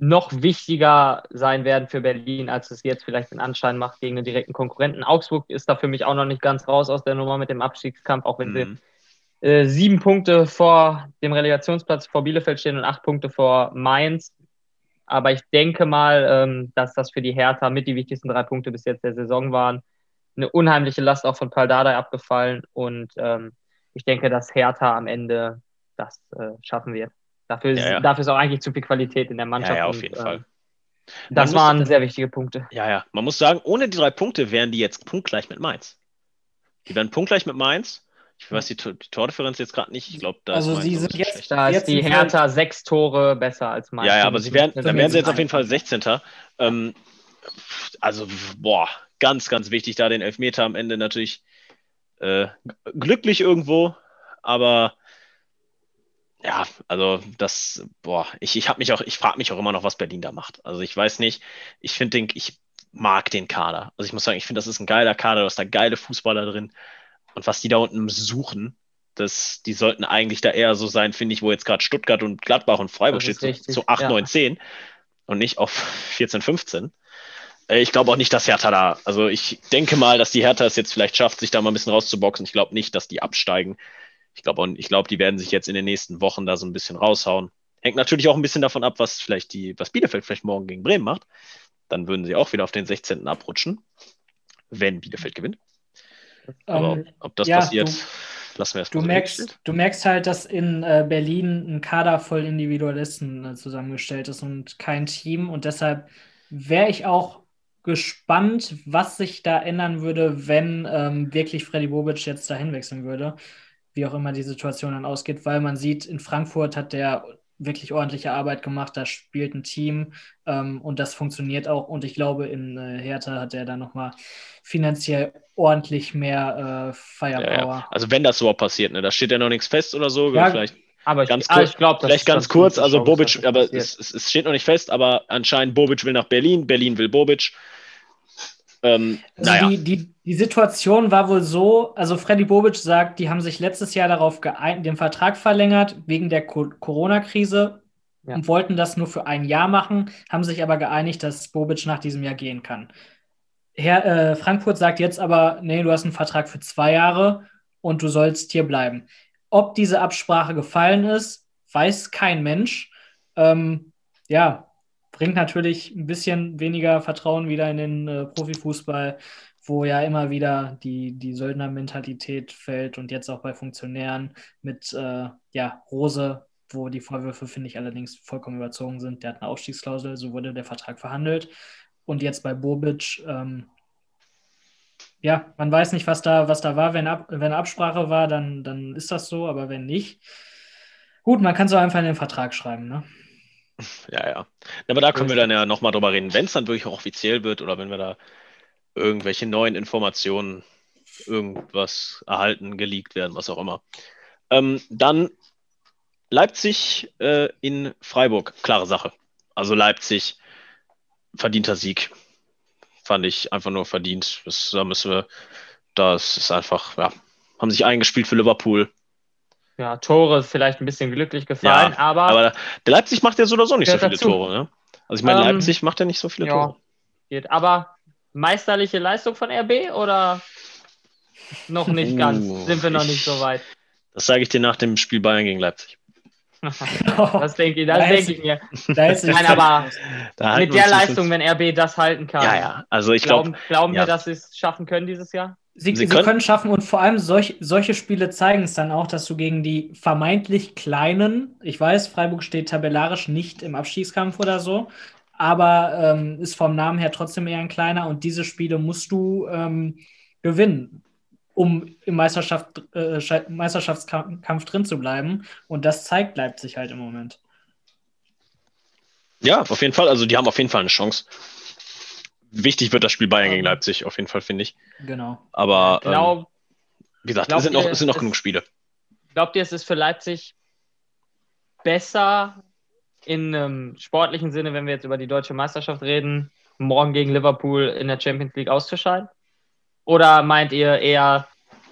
noch wichtiger sein werden für Berlin, als es jetzt vielleicht den Anschein macht gegen den direkten Konkurrenten. Augsburg ist da für mich auch noch nicht ganz raus aus der Nummer mit dem Abstiegskampf, auch wenn mhm. sie äh, sieben Punkte vor dem Relegationsplatz vor Bielefeld stehen und acht Punkte vor Mainz. Aber ich denke mal, ähm, dass das für die Hertha mit die wichtigsten drei Punkte bis jetzt der Saison waren. Eine unheimliche Last auch von Paldada abgefallen und ähm, ich denke, dass Hertha am Ende das äh, schaffen wird. Dafür, ja, ja. dafür ist auch eigentlich zu viel Qualität in der Mannschaft. Ja, ja auf jeden und, Fall. Ähm, das waren muss, sehr wichtige Punkte. Ja, ja. Man muss sagen, ohne die drei Punkte wären die jetzt punktgleich mit Mainz. Die wären punktgleich mit Mainz. Ich weiß die, die Tordifferenz jetzt gerade nicht. Ich glaube, da also ist sie sind jetzt, da ist die Hertha sechs Tore besser als Mainz. Ja, ja, aber sie wären, dann wären sie jetzt auf jeden Fall 16. Ähm, also, boah, ganz, ganz wichtig, da den Elfmeter am Ende natürlich äh, glücklich irgendwo, aber ja, also das, boah, ich, ich habe mich auch, ich frage mich auch immer noch, was Berlin da macht. Also ich weiß nicht, ich finde den, ich mag den Kader. Also ich muss sagen, ich finde, das ist ein geiler Kader, du hast da geile Fußballer drin. Und was die da unten suchen, das, die sollten eigentlich da eher so sein, finde ich, wo jetzt gerade Stuttgart und Gladbach und Freiburg steht, so, so 8, ja. 9, 10 und nicht auf 14, 15. Äh, ich glaube auch nicht, dass Hertha da, also ich denke mal, dass die Hertha es jetzt vielleicht schafft, sich da mal ein bisschen rauszuboxen. Ich glaube nicht, dass die absteigen. Ich glaube, ich glaube, die werden sich jetzt in den nächsten Wochen da so ein bisschen raushauen. Hängt natürlich auch ein bisschen davon ab, was vielleicht die, was Bielefeld vielleicht morgen gegen Bremen macht. Dann würden sie auch wieder auf den 16. abrutschen. wenn Bielefeld gewinnt. Aber um, ähm, ob das ja, passiert, du, lassen wir erst du merkst, du merkst halt, dass in äh, Berlin ein Kader voll Individualisten äh, zusammengestellt ist und kein Team. Und deshalb wäre ich auch gespannt, was sich da ändern würde, wenn ähm, wirklich Freddy Bobic jetzt dahin wechseln würde. Wie auch immer die Situation dann ausgeht, weil man sieht, in Frankfurt hat der wirklich ordentliche Arbeit gemacht, da spielt ein Team ähm, und das funktioniert auch. Und ich glaube, in äh, Hertha hat er da nochmal finanziell ordentlich mehr äh, Firepower. Ja, ja. Also wenn das überhaupt passiert, ne? da steht ja noch nichts fest oder so, ja, vielleicht. Aber ganz ich, kurz, ich glaube, vielleicht ganz kurz, also Bobic, aber es, es, steht noch nicht fest, aber anscheinend Bobic will nach Berlin, Berlin will Bobic. Ähm, also naja. die, die, die Situation war wohl so, also Freddy Bobic sagt, die haben sich letztes Jahr darauf geeinigt, den Vertrag verlängert wegen der Corona-Krise ja. und wollten das nur für ein Jahr machen, haben sich aber geeinigt, dass Bobic nach diesem Jahr gehen kann. Herr, äh, Frankfurt sagt jetzt aber, nee, du hast einen Vertrag für zwei Jahre und du sollst hier bleiben. Ob diese Absprache gefallen ist, weiß kein Mensch. Ähm, ja, bringt natürlich ein bisschen weniger Vertrauen wieder in den äh, Profifußball, wo ja immer wieder die, die Söldnermentalität fällt und jetzt auch bei Funktionären mit äh, ja, Rose, wo die Vorwürfe, finde ich, allerdings vollkommen überzogen sind. Der hat eine Ausstiegsklausel, so wurde der Vertrag verhandelt. Und jetzt bei Bobic, ähm, ja, man weiß nicht, was da, was da war. Wenn, Ab, wenn Absprache war, dann, dann ist das so, aber wenn nicht, gut, man kann so einfach in den Vertrag schreiben, ne? Ja, ja. Aber da können wir dann ja nochmal drüber reden, wenn es dann wirklich auch offiziell wird oder wenn wir da irgendwelche neuen Informationen, irgendwas erhalten, geleakt werden, was auch immer. Ähm, dann Leipzig äh, in Freiburg, klare Sache. Also Leipzig, verdienter Sieg. Fand ich einfach nur verdient. Das, da müssen wir, das ist einfach, ja, haben sich eingespielt für Liverpool ja, Tore vielleicht ein bisschen glücklich gefallen, ja, aber. Aber der Leipzig macht ja so oder so nicht so viele dazu. Tore, ne? Also ich meine, ähm, Leipzig macht ja nicht so viele ja, Tore. Geht. Aber meisterliche Leistung von RB oder noch nicht uh, ganz? Sind wir noch nicht so weit? Das sage ich dir nach dem Spiel Bayern gegen Leipzig. das denke ich, das denke ich mir. Nein, aber mit der Leistung, wenn RB das halten kann. Ja, ja. Also ich glaube. Glauben, glauben ja. wir, dass sie es schaffen können dieses Jahr? Sie, sie, können, können, schaffen und vor allem solch, solche Spiele zeigen es dann auch, dass du gegen die vermeintlich kleinen, ich weiß, Freiburg steht tabellarisch nicht im Abstiegskampf oder so, aber ähm, ist vom Namen her trotzdem eher ein kleiner und diese Spiele musst du ähm, gewinnen, um im Meisterschaft, äh, Meisterschaftskampf drin zu bleiben. Und das zeigt Leipzig halt im Moment. Ja, auf jeden Fall. Also die haben auf jeden Fall eine Chance wichtig wird das Spiel Bayern gegen Leipzig, auf jeden Fall, finde ich. Genau. Aber glaub, ähm, wie gesagt, es sind noch, es sind noch genug Spiele. Glaubt ihr, es ist für Leipzig besser in einem sportlichen Sinne, wenn wir jetzt über die deutsche Meisterschaft reden, morgen gegen Liverpool in der Champions League auszuscheiden? Oder meint ihr eher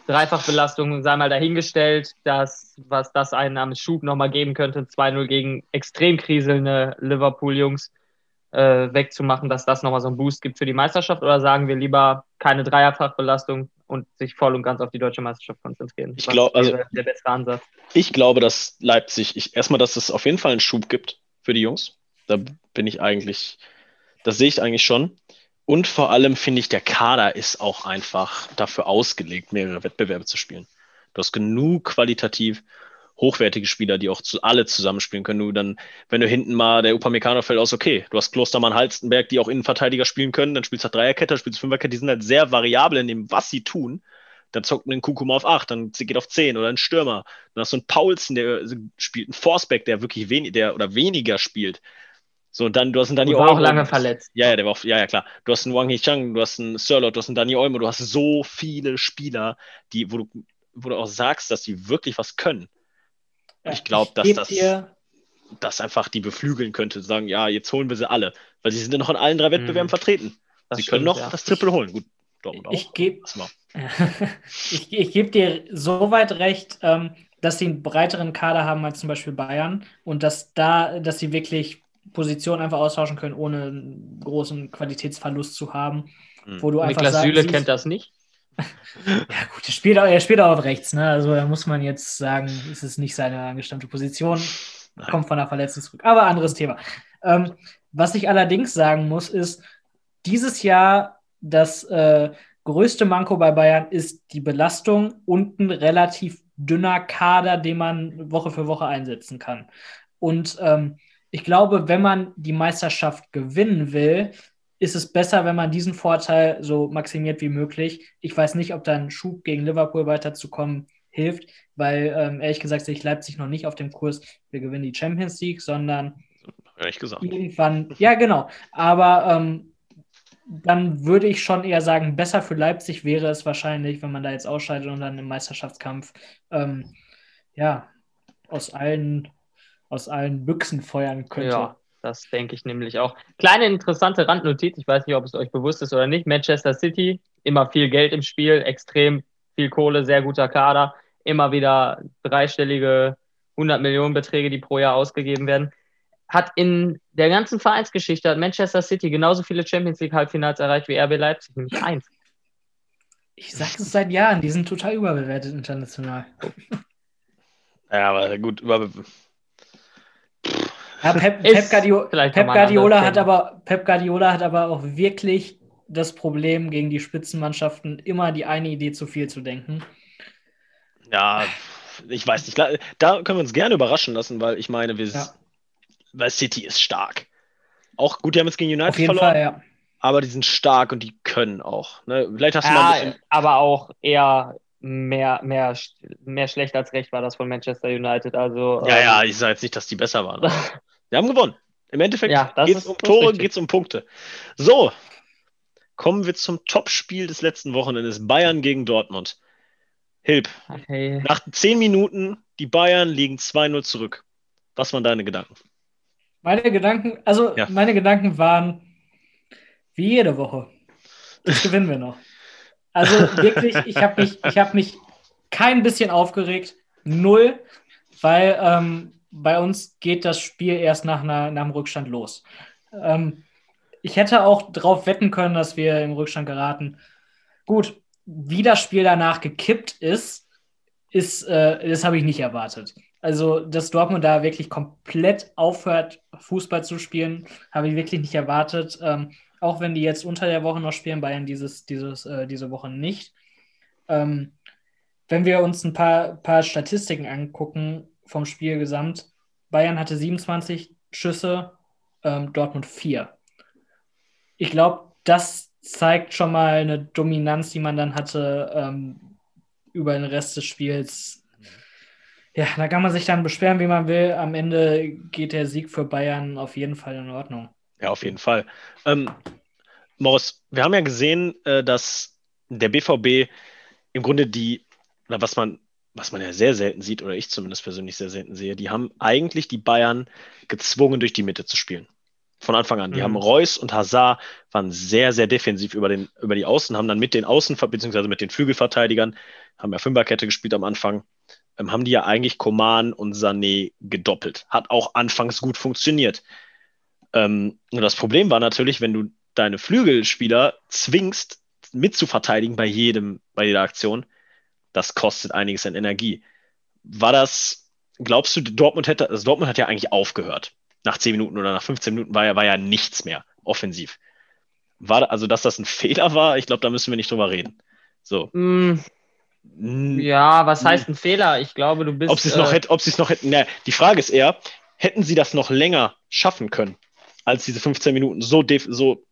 Dreifachbelastung, sei mal dahingestellt, dass was das einen am Schub nochmal geben könnte, 2-0 gegen extrem kriselnde Liverpool-Jungs, äh, wegzumachen, dass das nochmal so einen Boost gibt für die Meisterschaft? Oder sagen wir lieber keine Dreierfachbelastung und sich voll und ganz auf die deutsche Meisterschaft konzentrieren? Ich glaube, also der bessere Ansatz. Ich glaube, dass Leipzig, ich, erstmal, dass es auf jeden Fall einen Schub gibt für die Jungs. Da bin ich eigentlich, das sehe ich eigentlich schon. Und vor allem finde ich, der Kader ist auch einfach dafür ausgelegt, mehrere Wettbewerbe zu spielen. Du hast genug qualitativ hochwertige Spieler, die auch zu, alle zusammenspielen können. Du dann, wenn du hinten mal der Upamecano fällt aus, okay, du hast Klostermann, Halstenberg, die auch Innenverteidiger spielen können, dann spielst du halt Dreierkette, dann spielst du Fünferkette, die sind halt sehr variabel in dem, was sie tun. Dann zockt man den Kukuma auf 8, dann geht auf 10 oder ein Stürmer. Dann hast du einen Paulsen, der spielt, einen Forceback, der wirklich wenig, der oder weniger spielt. So, und dann, du hast einen Dani Olmo. war auch lange verletzt. Ja, ja, der war auch, ja, ja, klar. Du hast einen Wang Hichang, du hast einen Sirlot, du hast einen Dani Olmo, du hast so viele Spieler, die, wo du, wo du auch sagst, dass sie wirklich was können. Ja, ich glaube, dass das, das einfach die beflügeln könnte, sagen, ja, jetzt holen wir sie alle. Weil sie sind ja noch in allen drei Wettbewerben mhm. vertreten. Das sie stimmt, können noch ja. das Triple holen. Gut, Dortmund ich gebe ich, ich geb dir so weit recht, ähm, dass sie einen breiteren Kader haben als zum Beispiel Bayern und dass da, dass sie wirklich Positionen einfach austauschen können, ohne einen großen Qualitätsverlust zu haben. Mhm. Wo du einfach Niklas Süle kennt das nicht ja, gut, er spielt, auch, er spielt auch auf rechts, ne? Also da muss man jetzt sagen, es ist nicht seine angestammte Position. Kommt von der Verletzung zurück. Aber anderes Thema. Ähm, was ich allerdings sagen muss, ist, dieses Jahr das äh, größte Manko bei Bayern ist die Belastung und ein relativ dünner Kader, den man Woche für Woche einsetzen kann. Und ähm, ich glaube, wenn man die Meisterschaft gewinnen will, ist es besser, wenn man diesen Vorteil so maximiert wie möglich. Ich weiß nicht, ob dann Schub gegen Liverpool weiterzukommen hilft, weil ähm, ehrlich gesagt sehe ich Leipzig noch nicht auf dem Kurs, wir gewinnen die Champions League, sondern ehrlich gesagt. irgendwann, ja genau, aber ähm, dann würde ich schon eher sagen, besser für Leipzig wäre es wahrscheinlich, wenn man da jetzt ausscheidet und dann im Meisterschaftskampf ähm, ja aus allen aus allen Büchsen feuern könnte. Ja, das denke ich nämlich auch. Kleine interessante Randnotiz, ich weiß nicht, ob es euch bewusst ist oder nicht. Manchester City, immer viel Geld im Spiel, extrem viel Kohle, sehr guter Kader, immer wieder dreistellige 100 Millionen Beträge, die pro Jahr ausgegeben werden. Hat in der ganzen Vereinsgeschichte hat Manchester City genauso viele Champions League Halbfinals erreicht wie RB Leipzig, nämlich eins. Ich sage es seit Jahren, die sind total überbewertet international. Ja, aber gut, über, ja, Pep, Pep, Guardiola, Pep Guardiola hat aber, Pep Guardiola hat aber auch wirklich das Problem, gegen die Spitzenmannschaften immer die eine Idee zu viel zu denken. Ja, ich weiß nicht. Da können wir uns gerne überraschen lassen, weil ich meine, wir, ja. weil City ist stark. Auch gut, die haben jetzt gegen United verloren. Fall, ja. Aber die sind stark und die können auch. Ne? Vielleicht hast du ja, mal ein bisschen... aber auch eher mehr, mehr, mehr schlecht als recht war das von Manchester United. Also, ja, ähm, ja, ich sage jetzt nicht, dass die besser waren. Wir haben gewonnen. Im Endeffekt ja, geht es um Tore, geht es um Punkte. So, kommen wir zum Topspiel des letzten Wochenendes. Bayern gegen Dortmund. Hilb. Okay. Nach zehn Minuten, die Bayern liegen 2-0 zurück. Was waren deine Gedanken? Meine Gedanken, also ja. meine Gedanken waren wie jede Woche. Das gewinnen wir noch. Also wirklich, ich habe mich, hab mich kein bisschen aufgeregt. Null, weil ähm, bei uns geht das Spiel erst nach, einer, nach einem Rückstand los. Ähm, ich hätte auch darauf wetten können, dass wir im Rückstand geraten. Gut, wie das Spiel danach gekippt ist, ist äh, das habe ich nicht erwartet. Also, dass Dortmund da wirklich komplett aufhört, Fußball zu spielen, habe ich wirklich nicht erwartet. Ähm, auch wenn die jetzt unter der Woche noch spielen, Bayern dieses, dieses, äh, diese Woche nicht. Ähm, wenn wir uns ein paar, paar Statistiken angucken vom Spiel gesamt, Bayern hatte 27 Schüsse, ähm, Dortmund 4. Ich glaube, das zeigt schon mal eine Dominanz, die man dann hatte ähm, über den Rest des Spiels. Ja, da kann man sich dann beschweren, wie man will. Am Ende geht der Sieg für Bayern auf jeden Fall in Ordnung. Ja, auf jeden Fall. Ähm, Morris, wir haben ja gesehen, äh, dass der BVB im Grunde die, was man, was man ja sehr selten sieht, oder ich zumindest persönlich sehr selten sehe, die haben eigentlich die Bayern gezwungen, durch die Mitte zu spielen. Von Anfang an. Die mhm. haben Reus und Hazard waren sehr, sehr defensiv über, den, über die Außen, haben dann mit den Außen, beziehungsweise mit den Flügelverteidigern, haben ja Fünferkette gespielt am Anfang, ähm, haben die ja eigentlich Koman und Sané gedoppelt. Hat auch anfangs gut funktioniert. Ähm, nur das Problem war natürlich, wenn du deine Flügelspieler zwingst, mitzuverteidigen bei jedem, bei jeder Aktion, das kostet einiges an Energie. War das, glaubst du, Dortmund hätte, also Dortmund hat ja eigentlich aufgehört. Nach 10 Minuten oder nach 15 Minuten war ja, war ja nichts mehr offensiv. War, also, dass das ein Fehler war, ich glaube, da müssen wir nicht drüber reden. So. Mm. Ja, was heißt ein Fehler? Ich glaube, du bist. Ob sie es noch, äh, hätt, ob noch hätten. Na, die Frage ist eher, hätten sie das noch länger schaffen können? als diese 15 Minuten so, so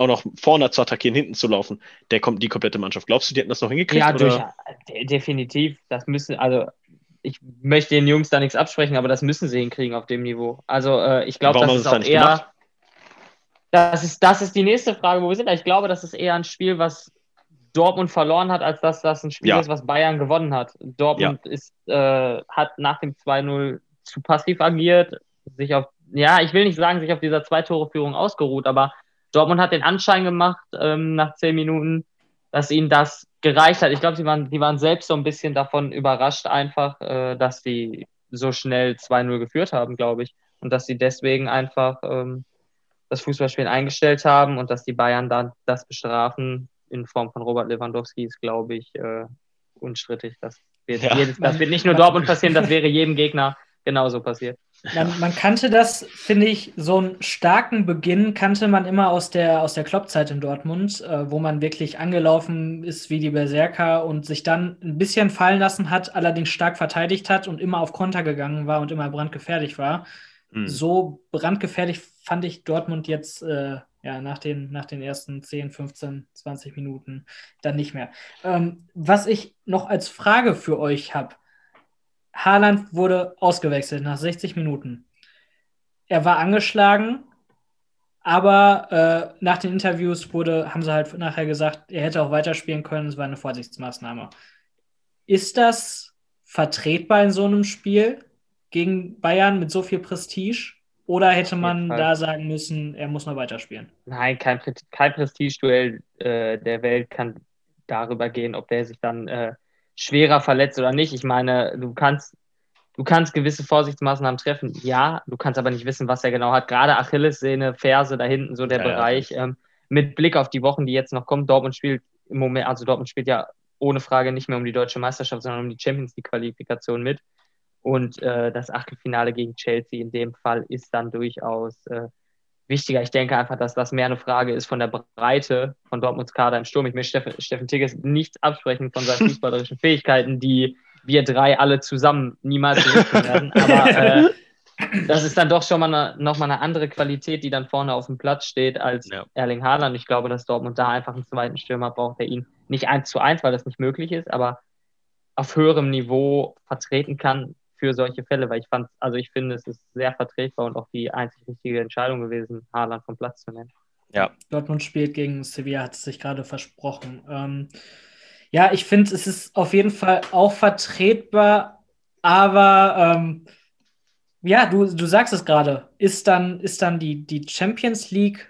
auch noch vorne zu attackieren, hinten zu laufen, der kommt die komplette Mannschaft. Glaubst du, die hätten das noch hingekriegt? Ja, durch, definitiv. Das müssen, also ich möchte den Jungs da nichts absprechen, aber das müssen sie hinkriegen auf dem Niveau. Also äh, ich glaube, das ist auch eher. Gemacht? Das ist, das ist die nächste Frage, wo wir sind. Ich glaube, das ist eher ein Spiel, was Dortmund verloren hat, als dass das ein Spiel ja. ist, was Bayern gewonnen hat. Dortmund ja. ist, äh, hat nach dem 2-0 zu passiv agiert, sich auf ja, ich will nicht sagen, sich auf dieser Zwei-Tore-Führung ausgeruht, aber Dortmund hat den Anschein gemacht ähm, nach zehn Minuten, dass ihnen das gereicht hat. Ich glaube, die waren, die waren selbst so ein bisschen davon überrascht, einfach, äh, dass sie so schnell 2-0 geführt haben, glaube ich. Und dass sie deswegen einfach ähm, das Fußballspielen eingestellt haben und dass die Bayern dann das bestrafen in Form von Robert Lewandowski ist, glaube ich, äh, unstrittig. Das wird, ja. jedes, das wird nicht nur Dortmund passieren, das wäre jedem Gegner genauso passiert. Man, man, kannte das, finde ich, so einen starken Beginn kannte man immer aus der, aus der Kloppzeit in Dortmund, äh, wo man wirklich angelaufen ist wie die Berserker und sich dann ein bisschen fallen lassen hat, allerdings stark verteidigt hat und immer auf Konter gegangen war und immer brandgefährlich war. Mhm. So brandgefährlich fand ich Dortmund jetzt äh, ja, nach, den, nach den ersten 10, 15, 20 Minuten dann nicht mehr. Ähm, was ich noch als Frage für euch habe, Haaland wurde ausgewechselt nach 60 Minuten. Er war angeschlagen, aber äh, nach den Interviews wurde, haben sie halt nachher gesagt, er hätte auch weiterspielen können, es war eine Vorsichtsmaßnahme. Ist das vertretbar in so einem Spiel gegen Bayern mit so viel Prestige? Oder hätte man da sagen müssen, er muss noch weiterspielen? Nein, kein, kein Prestigeduell äh, der Welt kann darüber gehen, ob der sich dann äh, schwerer verletzt oder nicht. Ich meine, du kannst, du kannst gewisse Vorsichtsmaßnahmen treffen, ja, du kannst aber nicht wissen, was er genau hat. Gerade Achillessehne, Ferse, da hinten so der ja, Bereich. Ja. Ähm, mit Blick auf die Wochen, die jetzt noch kommen, Dortmund spielt im Moment, also Dortmund spielt ja ohne Frage nicht mehr um die deutsche Meisterschaft, sondern um die Champions League-Qualifikation mit. Und äh, das Achtelfinale gegen Chelsea in dem Fall ist dann durchaus äh, wichtiger. Ich denke einfach, dass das mehr eine Frage ist von der Breite von Dortmunds Kader im Sturm. Ich möchte Steffen, Steffen Tigges nichts absprechen von seinen fußballerischen Fähigkeiten, die wir drei alle zusammen niemals besitzen werden. Aber äh, das ist dann doch schon mal eine, nochmal eine andere Qualität, die dann vorne auf dem Platz steht als ja. Erling Haaland. Ich glaube, dass Dortmund da einfach einen zweiten Stürmer braucht, der ihn nicht eins zu eins, weil das nicht möglich ist, aber auf höherem Niveau vertreten kann, für solche Fälle, weil ich fand, also ich finde, es ist sehr vertretbar und auch die einzig richtige Entscheidung gewesen, Haaland vom Platz zu nehmen. Ja. Dortmund spielt gegen Sevilla, hat es sich gerade versprochen. Ähm, ja, ich finde, es ist auf jeden Fall auch vertretbar, aber ähm, ja, du, du sagst es gerade, ist dann, ist dann die, die Champions League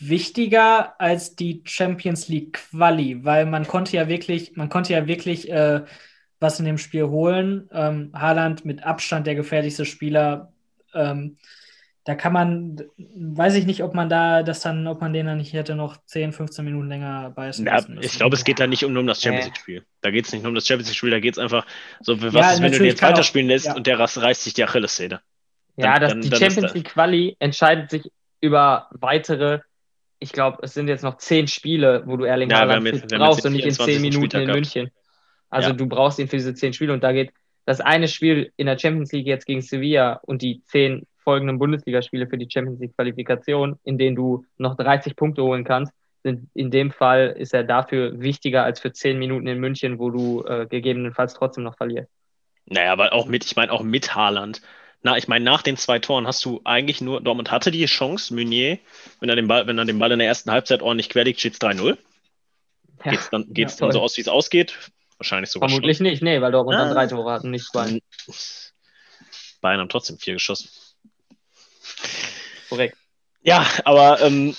wichtiger als die Champions League Quali, weil man konnte ja wirklich, man konnte ja wirklich äh, was in dem Spiel holen. Ähm, Haaland mit Abstand der gefährlichste Spieler. Ähm, da kann man, weiß ich nicht, ob man da das dann, ob man den dann nicht hätte noch 10, 15 Minuten länger beißen ja, müssen. Ich glaube, es geht da nicht um, um das Champions League-Spiel. Da geht es nicht nur um das Champions League-Spiel, da geht es einfach so, was ja, ist, wenn du den jetzt weiterspielen lässt ja. und der reißt sich die Achillessehne. Ja, das, dann, die dann Champions League Quali entscheidet sich über weitere, ich glaube, es sind jetzt noch zehn Spiele, wo du Erling ja, Haaland brauchst und nicht in zehn Minuten Spieltag in München. Gehabt. Also ja. du brauchst ihn für diese zehn Spiele und da geht das eine Spiel in der Champions League jetzt gegen Sevilla und die zehn folgenden Bundesligaspiele für die Champions League Qualifikation, in denen du noch 30 Punkte holen kannst, sind in dem Fall ist er dafür wichtiger als für zehn Minuten in München, wo du äh, gegebenenfalls trotzdem noch verlierst. Naja, aber auch mit, ich meine auch mit Haaland. Na, ich meine, nach den zwei Toren hast du eigentlich nur, Dortmund hatte die Chance, Meunier, wenn er den Ball, wenn er den Ball in der ersten Halbzeit ordentlich querlegt, steht es 3-0. Ja, geht's dann, geht's ja, dann so aus, wie es ausgeht? Wahrscheinlich sogar Vermutlich schon. nicht, nee, weil Dortmund ah. dann drei Tore hatten, nicht zwei. Bayern haben trotzdem vier geschossen. Korrekt. Ja, aber ähm,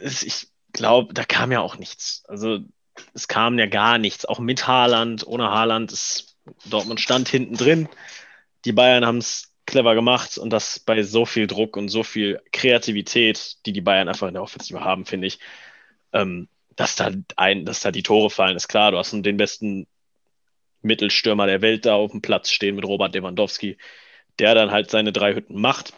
ich glaube, da kam ja auch nichts. Also es kam ja gar nichts. Auch mit Haaland, ohne Haaland ist Dortmund stand hinten drin. Die Bayern haben es clever gemacht und das bei so viel Druck und so viel Kreativität, die die Bayern einfach in der Offensive haben, finde ich. Ähm, dass da, ein, dass da die Tore fallen, ist klar. Du hast den besten Mittelstürmer der Welt da auf dem Platz stehen mit Robert Lewandowski, der dann halt seine drei Hütten macht.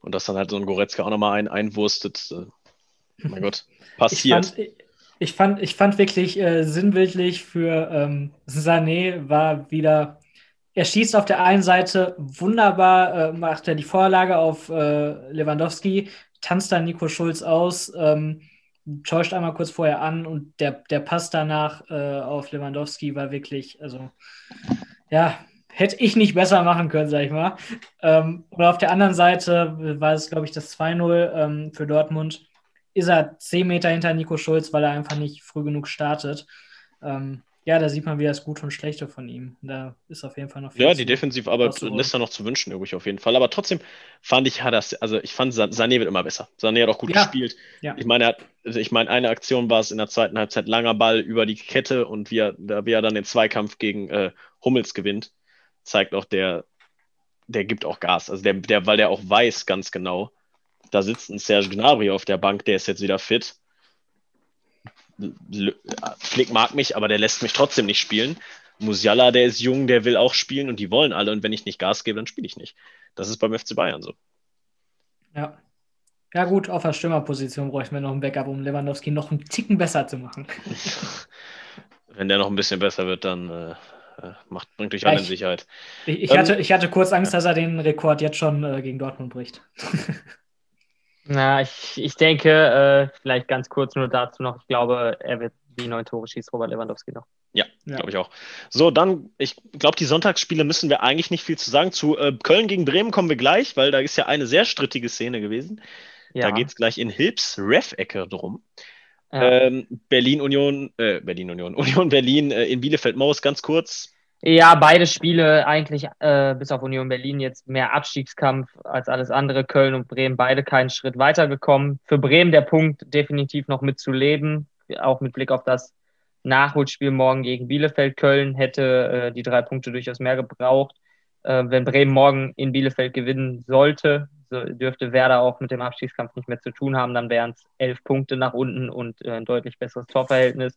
Und dass dann halt so ein Goretzka auch nochmal ein, einwurstet. Äh, mein Gott, passiert. Ich fand, ich fand, ich fand wirklich äh, sinnbildlich für ähm, Sané war wieder, er schießt auf der einen Seite wunderbar, äh, macht er die Vorlage auf äh, Lewandowski, tanzt dann Nico Schulz aus. Ähm, täuscht einmal kurz vorher an und der, der Pass danach äh, auf Lewandowski war wirklich, also ja, hätte ich nicht besser machen können, sag ich mal. Ähm, und auf der anderen Seite war es, glaube ich, das 2-0 ähm, für Dortmund. Ist er 10 Meter hinter Nico Schulz, weil er einfach nicht früh genug startet. Ähm, ja, da sieht man wieder das Gute und Schlechte von ihm. Da ist auf jeden Fall noch viel. Ja, die Defensivarbeit lässt er noch zu wünschen, übrig auf jeden Fall. Aber trotzdem fand ich, hat das, also ich fand, Sané wird immer besser. Sané hat auch gut ja. gespielt. Ja. Ich meine, also ich meine, eine Aktion war es in der zweiten Halbzeit langer Ball über die Kette und wie er, wie er dann den Zweikampf gegen äh, Hummels gewinnt, zeigt auch, der, der gibt auch Gas. Also der, der, weil der auch weiß ganz genau, da sitzt ein Serge Gnabry auf der Bank, der ist jetzt wieder fit Flick mag mich, aber der lässt mich trotzdem nicht spielen. Musiala, der ist jung, der will auch spielen und die wollen alle. Und wenn ich nicht Gas gebe, dann spiele ich nicht. Das ist beim FC Bayern so. Ja. Ja, gut, auf der Stürmerposition bräuchten wir noch ein Backup, um Lewandowski noch einen Ticken besser zu machen. wenn der noch ein bisschen besser wird, dann äh, äh macht, bringt euch ja, alle in Sicherheit. Ich, ich ähm, hatte, ich hatte kurz Angst, ja. dass er den Rekord jetzt schon äh, gegen Dortmund bricht. Na, ich, ich denke, äh, vielleicht ganz kurz nur dazu noch, ich glaube, er wird die neun Tore schießt, Robert Lewandowski noch. Ja, ja. glaube ich auch. So, dann, ich glaube, die Sonntagsspiele müssen wir eigentlich nicht viel zu sagen. Zu äh, Köln gegen Bremen kommen wir gleich, weil da ist ja eine sehr strittige Szene gewesen. Ja. Da geht es gleich in Hilps Ref-Ecke drum. Ja. Ähm, Berlin Union, äh, Berlin Union, Union Berlin äh, in Bielefeld Maus, ganz kurz. Ja, beide Spiele eigentlich äh, bis auf Union Berlin jetzt mehr Abstiegskampf als alles andere. Köln und Bremen beide keinen Schritt weitergekommen. Für Bremen der Punkt definitiv noch mitzuleben, auch mit Blick auf das Nachholspiel morgen gegen Bielefeld. Köln hätte äh, die drei Punkte durchaus mehr gebraucht. Äh, wenn Bremen morgen in Bielefeld gewinnen sollte, so dürfte Werder auch mit dem Abstiegskampf nicht mehr zu tun haben. Dann wären es elf Punkte nach unten und äh, ein deutlich besseres Torverhältnis.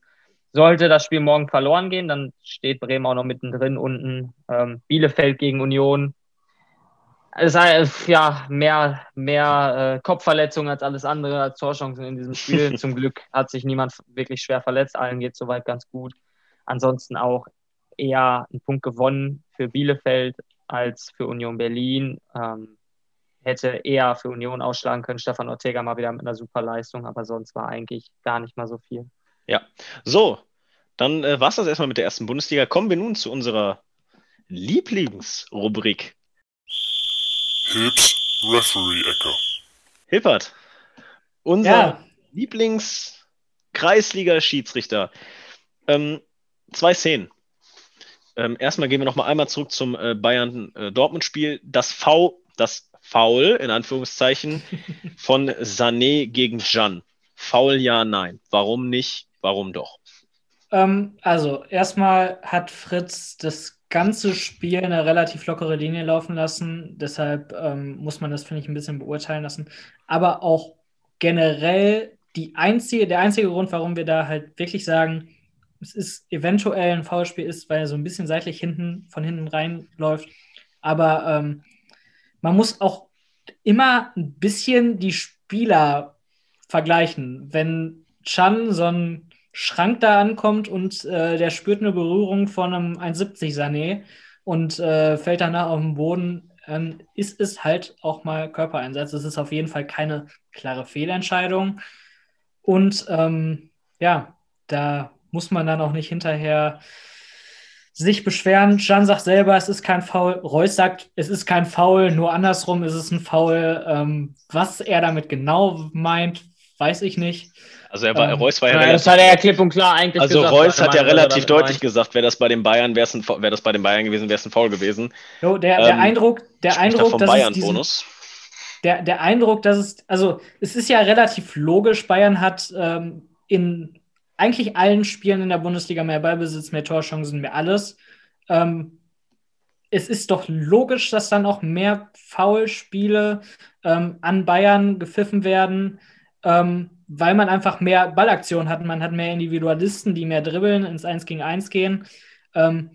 Sollte das Spiel morgen verloren gehen, dann steht Bremen auch noch mittendrin unten. Ähm, Bielefeld gegen Union. Es ist ja mehr, mehr äh, Kopfverletzungen als alles andere, als Torchancen in diesem Spiel. Zum Glück hat sich niemand wirklich schwer verletzt. Allen geht soweit ganz gut. Ansonsten auch eher ein Punkt gewonnen für Bielefeld als für Union Berlin. Ähm, hätte eher für Union ausschlagen können. Stefan Ortega mal wieder mit einer super Leistung, aber sonst war eigentlich gar nicht mal so viel. Ja, so, dann äh, war es das erstmal mit der ersten Bundesliga. Kommen wir nun zu unserer Lieblingsrubrik. Hilps Referee-Ecke. Hilpert, unser ja. Lieblings-Kreisliga-Schiedsrichter. Ähm, zwei Szenen. Ähm, erstmal gehen wir noch mal einmal zurück zum äh, Bayern-Dortmund-Spiel. Äh, das V, das Foul, in Anführungszeichen, von Sané gegen Jan. Foul ja, nein. Warum nicht? Warum doch? Ähm, also, erstmal hat Fritz das ganze Spiel eine relativ lockere Linie laufen lassen. Deshalb ähm, muss man das, finde ich, ein bisschen beurteilen lassen. Aber auch generell die einzige, der einzige Grund, warum wir da halt wirklich sagen, es ist eventuell ein Foulspiel ist, weil er so ein bisschen seitlich hinten von hinten reinläuft. Aber ähm, man muss auch immer ein bisschen die Spieler vergleichen. Wenn Chan so ein Schrank da ankommt und äh, der spürt eine Berührung von einem 1,70 Sané und äh, fällt danach auf den Boden, ähm, ist es halt auch mal Körpereinsatz. Es ist auf jeden Fall keine klare Fehlentscheidung. Und ähm, ja, da muss man dann auch nicht hinterher sich beschweren. Jan sagt selber, es ist kein Foul. Reus sagt, es ist kein Foul, nur andersrum ist es ein Foul. Ähm, was er damit genau meint, weiß ich nicht. Also er war, ähm, Reus war ja, Das hat er ja klipp und klar eigentlich Also gesagt, Reus hat ja relativ deutlich gesagt, wäre das bei den Bayern, wäre wär das bei den Bayern gewesen, wäre es ein Foul gewesen. Jo, der, der ähm, Eindruck, der Eindruck, dass Bayern diesen, Bonus. Der, der Eindruck, dass es, also es ist ja relativ logisch, Bayern hat ähm, in eigentlich allen Spielen in der Bundesliga mehr Ballbesitz, mehr Torchancen, mehr alles. Ähm, es ist doch logisch, dass dann auch mehr Foulspiele ähm, an Bayern gepfiffen werden, ähm, weil man einfach mehr Ballaktionen hat. Man hat mehr Individualisten, die mehr dribbeln, ins 1 gegen 1 gehen. Ähm,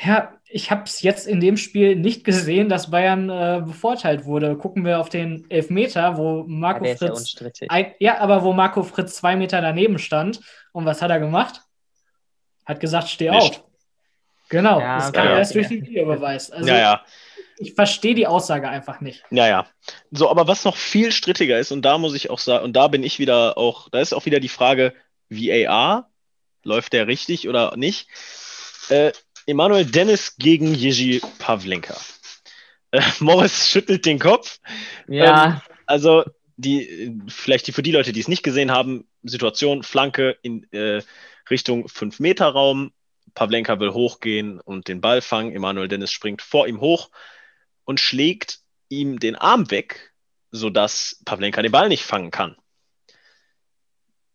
ja, ich habe es jetzt in dem Spiel nicht gesehen, dass Bayern äh, bevorteilt wurde. Gucken wir auf den Elfmeter, wo Marco ja, Fritz. Ja, ein, ja, aber wo Marco Fritz zwei Meter daneben stand. Und was hat er gemacht? Hat gesagt, steh nicht. auf. Genau, ja, das kam ja, erst durch den Videobeweis. Also, ja, ja. Ich verstehe die Aussage einfach nicht. Ja, ja. So, aber was noch viel strittiger ist, und da muss ich auch sagen, und da bin ich wieder auch, da ist auch wieder die Frage, VAR, läuft der richtig oder nicht? Äh, Emanuel Dennis gegen Jerzy Pavlenka. Äh, Morris schüttelt den Kopf. Ja. Ähm, also, die, vielleicht die, für die Leute, die es nicht gesehen haben, Situation, Flanke in äh, Richtung 5-Meter-Raum. Pavlenka will hochgehen und den Ball fangen. Emanuel Dennis springt vor ihm hoch und schlägt ihm den Arm weg, sodass Pavlenka den Ball nicht fangen kann.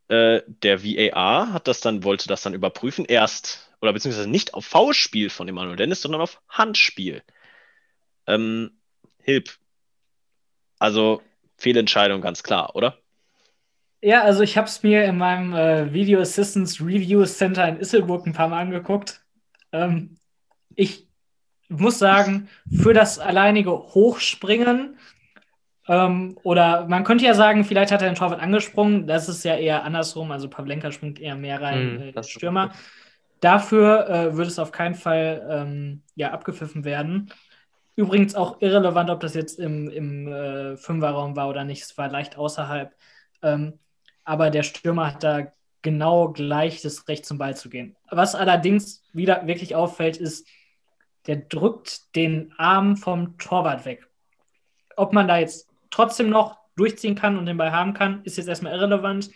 Äh, der VAR hat das dann, wollte das dann überprüfen, erst oder beziehungsweise nicht auf Foulspiel von Emanuel Dennis, sondern auf Handspiel. Ähm, Hilp. Also Fehlentscheidung ganz klar, oder? Ja, also ich habe es mir in meinem äh, Video Assistance Review Center in Isselburg ein paar Mal angeguckt. Ähm, ich muss sagen, für das alleinige Hochspringen ähm, oder man könnte ja sagen, vielleicht hat er den Torwart angesprungen. Das ist ja eher andersrum. Also Pavlenka springt eher mehr rein, mm, äh, das Stürmer. Dafür äh, würde es auf keinen Fall ähm, ja, abgepfiffen werden. Übrigens auch irrelevant, ob das jetzt im, im äh, Fünferraum war oder nicht. Es war leicht außerhalb. Ähm, aber der Stürmer hat da genau gleich das Recht zum Ball zu gehen. Was allerdings wieder wirklich auffällt, ist, der drückt den Arm vom Torwart weg. Ob man da jetzt trotzdem noch durchziehen kann und den Ball haben kann, ist jetzt erstmal irrelevant.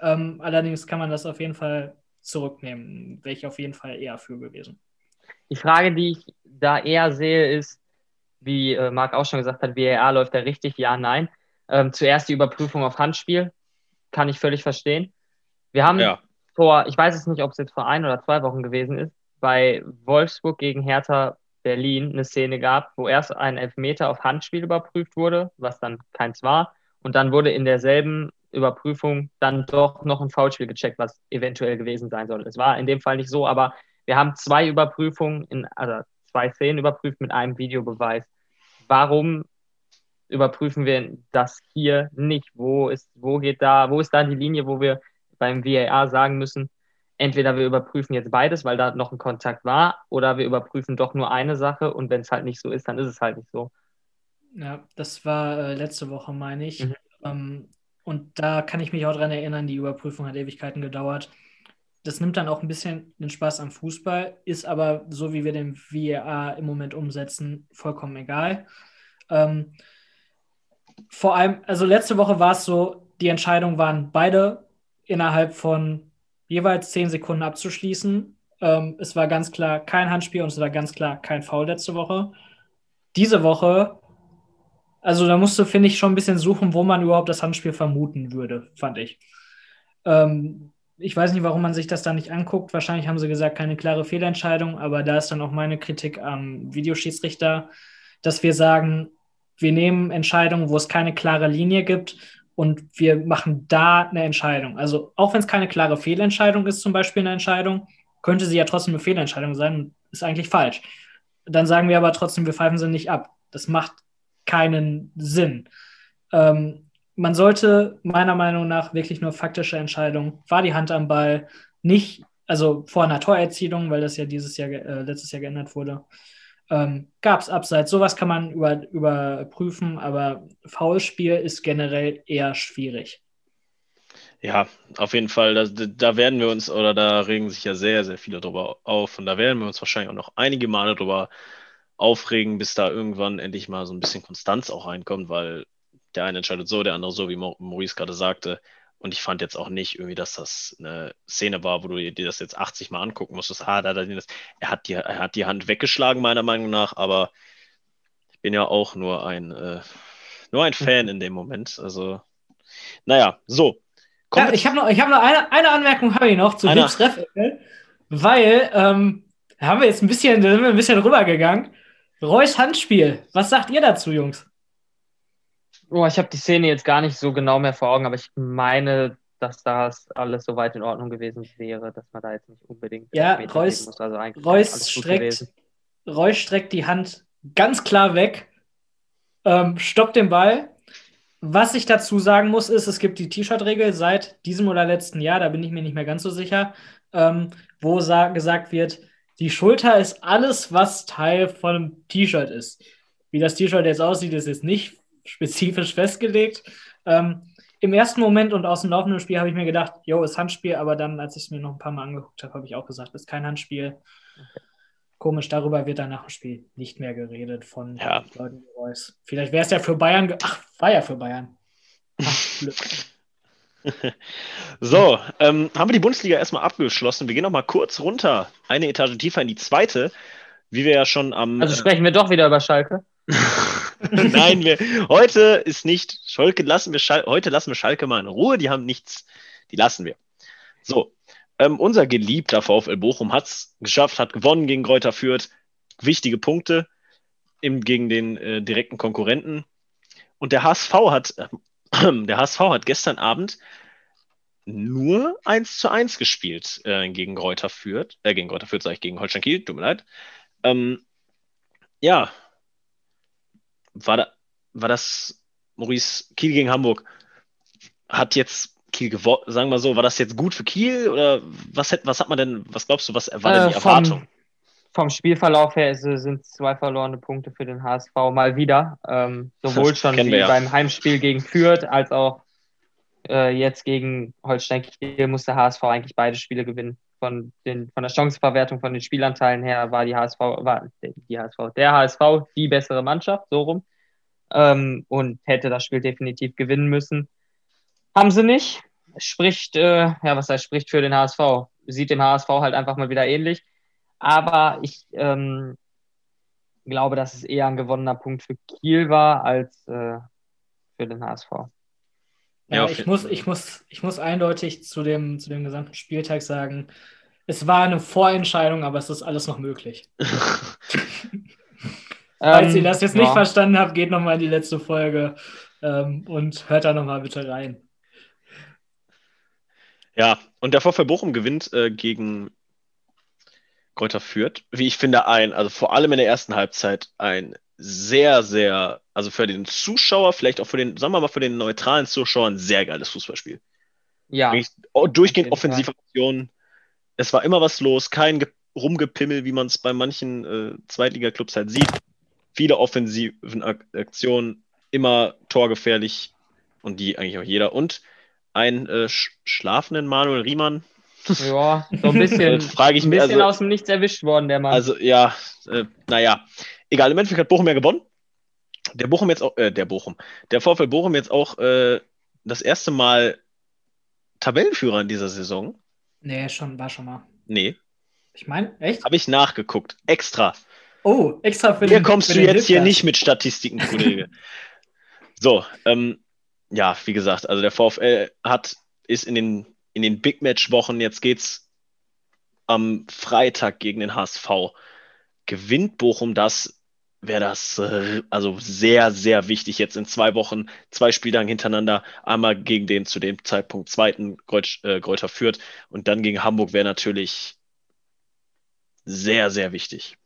Ähm, allerdings kann man das auf jeden Fall zurücknehmen. Wäre ich auf jeden Fall eher für gewesen. Die Frage, die ich da eher sehe, ist, wie äh, Marc auch schon gesagt hat, WR läuft da richtig? Ja, nein. Ähm, zuerst die Überprüfung auf Handspiel. Kann ich völlig verstehen. Wir haben ja. vor, ich weiß es nicht, ob es jetzt vor ein oder zwei Wochen gewesen ist, bei Wolfsburg gegen Hertha Berlin eine Szene gab, wo erst ein Elfmeter auf Handspiel überprüft wurde, was dann keins war. Und dann wurde in derselben Überprüfung dann doch noch ein Foulspiel gecheckt, was eventuell gewesen sein soll. Es war in dem Fall nicht so, aber wir haben zwei Überprüfungen, in, also zwei Szenen überprüft mit einem Videobeweis. Warum überprüfen wir das hier nicht? Wo ist, wo geht da, wo ist da die Linie, wo wir beim VAR sagen müssen, entweder wir überprüfen jetzt beides, weil da noch ein Kontakt war, oder wir überprüfen doch nur eine Sache und wenn es halt nicht so ist, dann ist es halt nicht so. Ja, das war äh, letzte Woche, meine ich. Mhm. Ähm, und da kann ich mich auch dran erinnern, die Überprüfung hat Ewigkeiten gedauert. Das nimmt dann auch ein bisschen den Spaß am Fußball, ist aber, so wie wir den VAR im Moment umsetzen, vollkommen egal. Ähm, vor allem, also letzte Woche war es so, die Entscheidungen waren beide innerhalb von jeweils zehn Sekunden abzuschließen. Ähm, es war ganz klar kein Handspiel und es war ganz klar kein Foul letzte Woche. Diese Woche also da musst du, finde ich, schon ein bisschen suchen, wo man überhaupt das Handspiel vermuten würde, fand ich. Ähm, ich weiß nicht, warum man sich das da nicht anguckt. Wahrscheinlich haben sie gesagt, keine klare Fehlentscheidung, aber da ist dann auch meine Kritik am Videoschiedsrichter, dass wir sagen, wir nehmen Entscheidungen, wo es keine klare Linie gibt und wir machen da eine Entscheidung. Also auch wenn es keine klare Fehlentscheidung ist, zum Beispiel eine Entscheidung, könnte sie ja trotzdem eine Fehlentscheidung sein und ist eigentlich falsch. Dann sagen wir aber trotzdem, wir pfeifen sie nicht ab. Das macht keinen Sinn. Ähm, man sollte meiner Meinung nach wirklich nur faktische Entscheidungen, war die Hand am Ball, nicht, also vor einer Torerzielung, weil das ja dieses Jahr, äh, letztes Jahr geändert wurde, ähm, gab es Abseits. Sowas kann man über, überprüfen, aber Foulspiel ist generell eher schwierig. Ja, auf jeden Fall. Da, da, werden wir uns, oder da regen sich ja sehr, sehr viele drüber auf. Und da werden wir uns wahrscheinlich auch noch einige Male drüber aufregen, bis da irgendwann endlich mal so ein bisschen Konstanz auch reinkommt, weil der eine entscheidet so, der andere so, wie Maurice gerade sagte. Und ich fand jetzt auch nicht irgendwie, dass das eine Szene war, wo du dir das jetzt 80 Mal angucken musstest. Ah, da, da, das. Er, hat die, er hat die Hand weggeschlagen, meiner Meinung nach, aber ich bin ja auch nur ein, äh, nur ein Fan in dem Moment. Also, naja, so. Ja, ich habe noch, ich hab noch eine, eine Anmerkung habe ich noch zu Hips Ref, weil ähm, da haben wir jetzt ein bisschen, sind wir ein bisschen rübergegangen. Reus Handspiel. Was sagt ihr dazu, Jungs? Oh, ich habe die Szene jetzt gar nicht so genau mehr vor Augen, aber ich meine, dass das alles soweit in Ordnung gewesen wäre, dass man da jetzt nicht unbedingt. Ja, Reus, muss. Also Reus, streckt, Reus streckt die Hand ganz klar weg, ähm, stoppt den Ball. Was ich dazu sagen muss, ist, es gibt die T-Shirt-Regel seit diesem oder letzten Jahr, da bin ich mir nicht mehr ganz so sicher, ähm, wo gesagt wird, die Schulter ist alles, was Teil von einem T-Shirt ist. Wie das T-Shirt jetzt aussieht, ist jetzt nicht spezifisch festgelegt. Ähm, Im ersten Moment und aus dem laufenden Spiel habe ich mir gedacht, jo, ist Handspiel, aber dann, als ich es mir noch ein paar Mal angeguckt habe, habe ich auch gesagt, ist kein Handspiel. Komisch, darüber wird dann nach dem Spiel nicht mehr geredet von ja. Leuten wie Reus. Vielleicht wäre es ja für Bayern, ach, war ja für Bayern. Ach, Glück. so, ähm, haben wir die Bundesliga erstmal abgeschlossen. Wir gehen noch mal kurz runter, eine Etage tiefer in die zweite, wie wir ja schon am. Also sprechen wir doch wieder über Schalke. Nein, wir, heute ist nicht Schalke, lassen wir Schalke, heute lassen wir Schalke mal in Ruhe, die haben nichts, die lassen wir. So, ähm, unser geliebter VfL Bochum hat es geschafft, hat gewonnen gegen Kräuter Fürth, wichtige Punkte im, gegen den äh, direkten Konkurrenten. Und der HSV hat der HSV hat gestern Abend nur 1 zu 1 gespielt äh, gegen Reuter Fürth, äh, gegen Reuter Fürth sage ich, gegen Holstein Kiel, tut mir leid. Ähm, ja, war, da, war das Maurice Kiel gegen Hamburg? Hat jetzt Kiel gewonnen, sagen wir so, war das jetzt gut für Kiel oder was, hat, was hat man denn, was glaubst du, was war denn die äh, Erwartung? Vom, vom Spielverlauf her sind zwei verlorene Punkte für den HSV mal wieder. Ähm, sowohl schon wie ja. beim Heimspiel gegen Fürth als auch äh, jetzt gegen Holstein Kiel muss der HSV eigentlich beide Spiele gewinnen. Von, den, von der Chancenverwertung, von den Spielanteilen her war die HSV, war die HSV, der HSV die bessere Mannschaft, so rum. Ähm, und hätte das Spiel definitiv gewinnen müssen. Haben sie nicht. Spricht, äh, ja, was heißt, spricht für den HSV. Sieht dem HSV halt einfach mal wieder ähnlich. Aber ich ähm, glaube, dass es eher ein gewonnener Punkt für Kiel war als äh, für den HSV. Ja, ich, muss, ich, muss, ich muss eindeutig zu dem, zu dem gesamten Spieltag sagen, es war eine Vorentscheidung, aber es ist alles noch möglich. Falls ihr ähm, das jetzt nicht ja. verstanden habt, geht nochmal in die letzte Folge ähm, und hört da nochmal bitte rein. Ja, und der VfL Bochum gewinnt äh, gegen Kräuter Fürth. Wie ich finde, ein, also vor allem in der ersten Halbzeit, ein sehr, sehr, also für den Zuschauer, vielleicht auch für den, sagen wir mal, für den neutralen Zuschauer ein sehr geiles Fußballspiel. Ja. durchgehend Offensivaktionen. Es war immer was los, kein Rumgepimmel, wie man es bei manchen äh, Zweitliga-Clubs halt sieht. Viele offensiven Aktionen, immer torgefährlich und die eigentlich auch jeder. Und ein äh, schlafenden Manuel Riemann, ja, so ein bisschen, frage ich ein bisschen also, aus dem Nichts erwischt worden, der Mann. Also, ja, äh, naja. Egal, im Endeffekt hat Bochum ja gewonnen. Der Bochum jetzt auch, äh, der Bochum, der VfL Bochum jetzt auch äh, das erste Mal Tabellenführer in dieser Saison. Nee, schon, war schon mal. Nee. Ich meine, echt? Habe ich nachgeguckt. Extra. Oh, extra für Hier den, kommst für du jetzt Hilfers. hier nicht mit Statistiken, Kollege. so, ähm, ja, wie gesagt, also der VfL hat, ist in den in den Big Match-Wochen, jetzt geht's am Freitag gegen den HSV. Gewinnt Bochum das, wäre das äh, also sehr, sehr wichtig jetzt in zwei Wochen, zwei Spieltagen hintereinander, einmal gegen den zu dem Zeitpunkt zweiten äh, Gräuter führt und dann gegen Hamburg wäre natürlich sehr, sehr wichtig.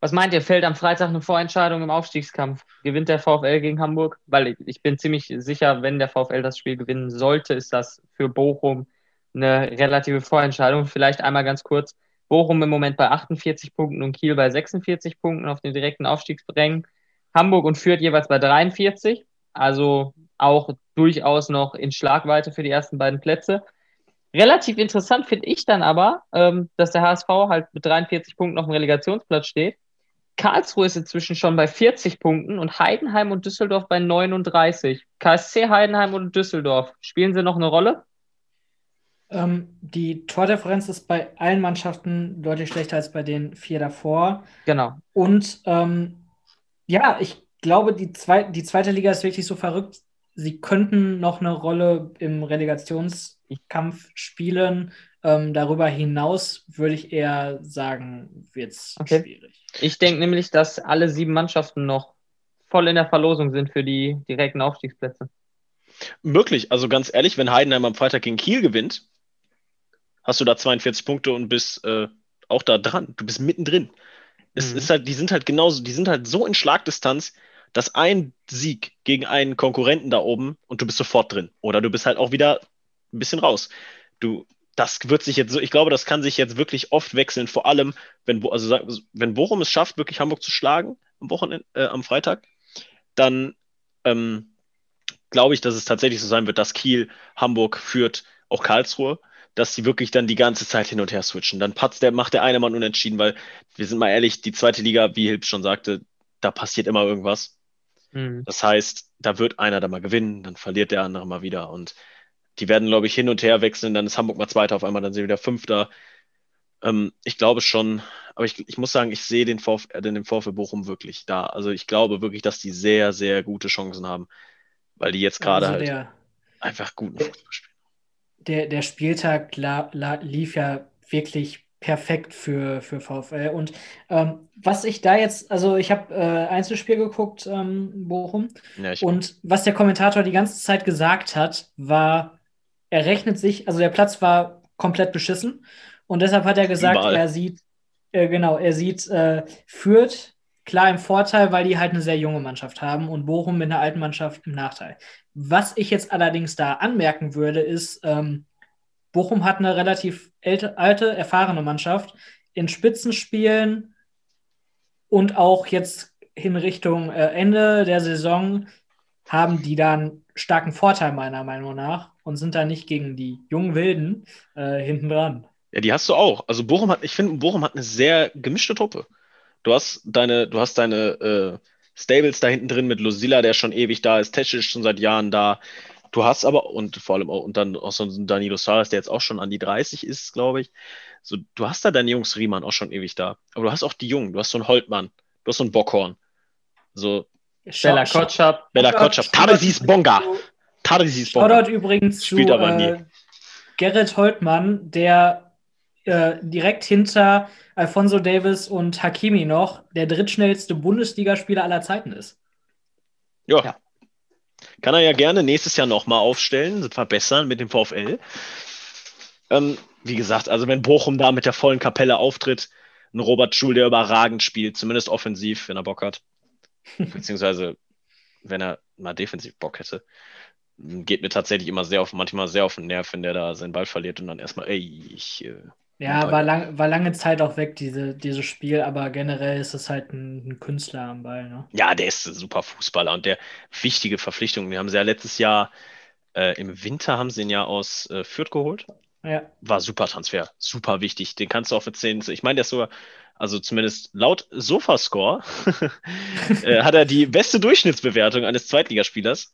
Was meint ihr, fällt am Freitag eine Vorentscheidung im Aufstiegskampf? Gewinnt der VfL gegen Hamburg? Weil ich bin ziemlich sicher, wenn der VfL das Spiel gewinnen sollte, ist das für Bochum eine relative Vorentscheidung. Vielleicht einmal ganz kurz. Bochum im Moment bei 48 Punkten und Kiel bei 46 Punkten auf den direkten Aufstiegsrängen. Hamburg und Fürth jeweils bei 43. Also auch durchaus noch in Schlagweite für die ersten beiden Plätze. Relativ interessant finde ich dann aber, ähm, dass der HSV halt mit 43 Punkten auf dem Relegationsplatz steht Karlsruhe ist inzwischen schon bei 40 Punkten und Heidenheim und Düsseldorf bei 39. KSC Heidenheim und Düsseldorf, spielen sie noch eine Rolle? Ähm, die Tordifferenz ist bei allen Mannschaften deutlich schlechter als bei den vier davor. Genau. Und ähm, ja, ich glaube, die, zwei, die zweite Liga ist wirklich so verrückt. Sie könnten noch eine Rolle im Relegationskampf spielen. Ähm, darüber hinaus würde ich eher sagen, wird es okay. schwierig. Ich denke nämlich, dass alle sieben Mannschaften noch voll in der Verlosung sind für die direkten Aufstiegsplätze. Möglich. Also ganz ehrlich, wenn Heidenheim am Freitag gegen Kiel gewinnt, hast du da 42 Punkte und bist äh, auch da dran. Du bist mittendrin. Es mhm. ist halt, die sind halt genauso, die sind halt so in Schlagdistanz, dass ein Sieg gegen einen Konkurrenten da oben und du bist sofort drin. Oder du bist halt auch wieder ein bisschen raus. Du, das wird sich jetzt so, ich glaube, das kann sich jetzt wirklich oft wechseln, vor allem, wenn, also, wenn Bochum es schafft, wirklich Hamburg zu schlagen am Wochenende, äh, am Freitag, dann ähm, glaube ich, dass es tatsächlich so sein wird, dass Kiel, Hamburg führt, auch Karlsruhe, dass sie wirklich dann die ganze Zeit hin und her switchen. Dann patzt der, macht der eine Mann unentschieden, weil wir sind mal ehrlich, die zweite Liga, wie Hilb schon sagte, da passiert immer irgendwas. Mhm. Das heißt, da wird einer da mal gewinnen, dann verliert der andere mal wieder und die werden, glaube ich, hin und her wechseln. Dann ist Hamburg mal Zweiter auf einmal, dann sind wir wieder Fünfter. Ähm, ich glaube schon, aber ich, ich muss sagen, ich sehe den, Vorf äh, den VfL Bochum wirklich da. Also ich glaube wirklich, dass die sehr, sehr gute Chancen haben, weil die jetzt gerade also halt einfach guten Fußball spielen. Der, der Spieltag la, la, lief ja wirklich perfekt für, für VfL. Und ähm, was ich da jetzt, also ich habe äh, Einzelspiel geguckt, ähm, Bochum, ja, und was der Kommentator die ganze Zeit gesagt hat, war, er rechnet sich, also der Platz war komplett beschissen und deshalb hat er gesagt, Überall. er sieht, äh, genau, er sieht äh, Fürth klar im Vorteil, weil die halt eine sehr junge Mannschaft haben und Bochum mit einer alten Mannschaft im Nachteil. Was ich jetzt allerdings da anmerken würde, ist, ähm, Bochum hat eine relativ alte, alte, erfahrene Mannschaft. In Spitzenspielen und auch jetzt in Richtung äh, Ende der Saison haben die dann starken Vorteil meiner Meinung nach und sind da nicht gegen die jungen Wilden äh, hinten dran. Ja, die hast du auch. Also Bochum hat, ich finde, Bochum hat eine sehr gemischte Truppe. Du hast deine, du hast deine äh, Stables da hinten drin mit Lucilla, der schon ewig da ist, Tesch ist schon seit Jahren da. Du hast aber, und vor allem auch, und dann auch so ein Danilo Salas, der jetzt auch schon an die 30 ist, glaube ich. So, du hast da deine Jungs Riemann auch schon ewig da. Aber du hast auch die Jungen. Du hast so einen Holtmann. Du hast so einen Bockhorn. So. Bella Kotschap. Bella Kotschap. Tadezis Bonga. Tadezis Bonga. Shoutout übrigens Spielt zu aber nie. Äh, Gerrit Holtmann, der äh, direkt hinter Alfonso Davis und Hakimi noch der drittschnellste Bundesligaspieler aller Zeiten ist. Ja. ja. Kann er ja gerne nächstes Jahr nochmal aufstellen, verbessern mit dem VfL. Ähm, wie gesagt, also wenn Bochum da mit der vollen Kapelle auftritt, ein Robert Schul, der überragend spielt, zumindest offensiv, wenn er Bock hat. Beziehungsweise, wenn er mal defensiv Bock hätte. Geht mir tatsächlich immer sehr auf, manchmal sehr auf den Nerv, wenn der da seinen Ball verliert und dann erstmal, ey, ich äh, ja, war, lang, war lange Zeit auch weg, diese, dieses Spiel, aber generell ist es halt ein, ein, Künstler am Ball. Ne? Ja, der ist ein super Fußballer und der wichtige Verpflichtung. Wir haben sie ja letztes Jahr äh, im Winter haben sie ihn ja aus äh, Fürth geholt. Ja. War super Transfer, super wichtig. Den kannst du auch für 10. Ich meine, der ist sogar, also zumindest laut Sofascore, äh, hat er die beste Durchschnittsbewertung eines Zweitligaspielers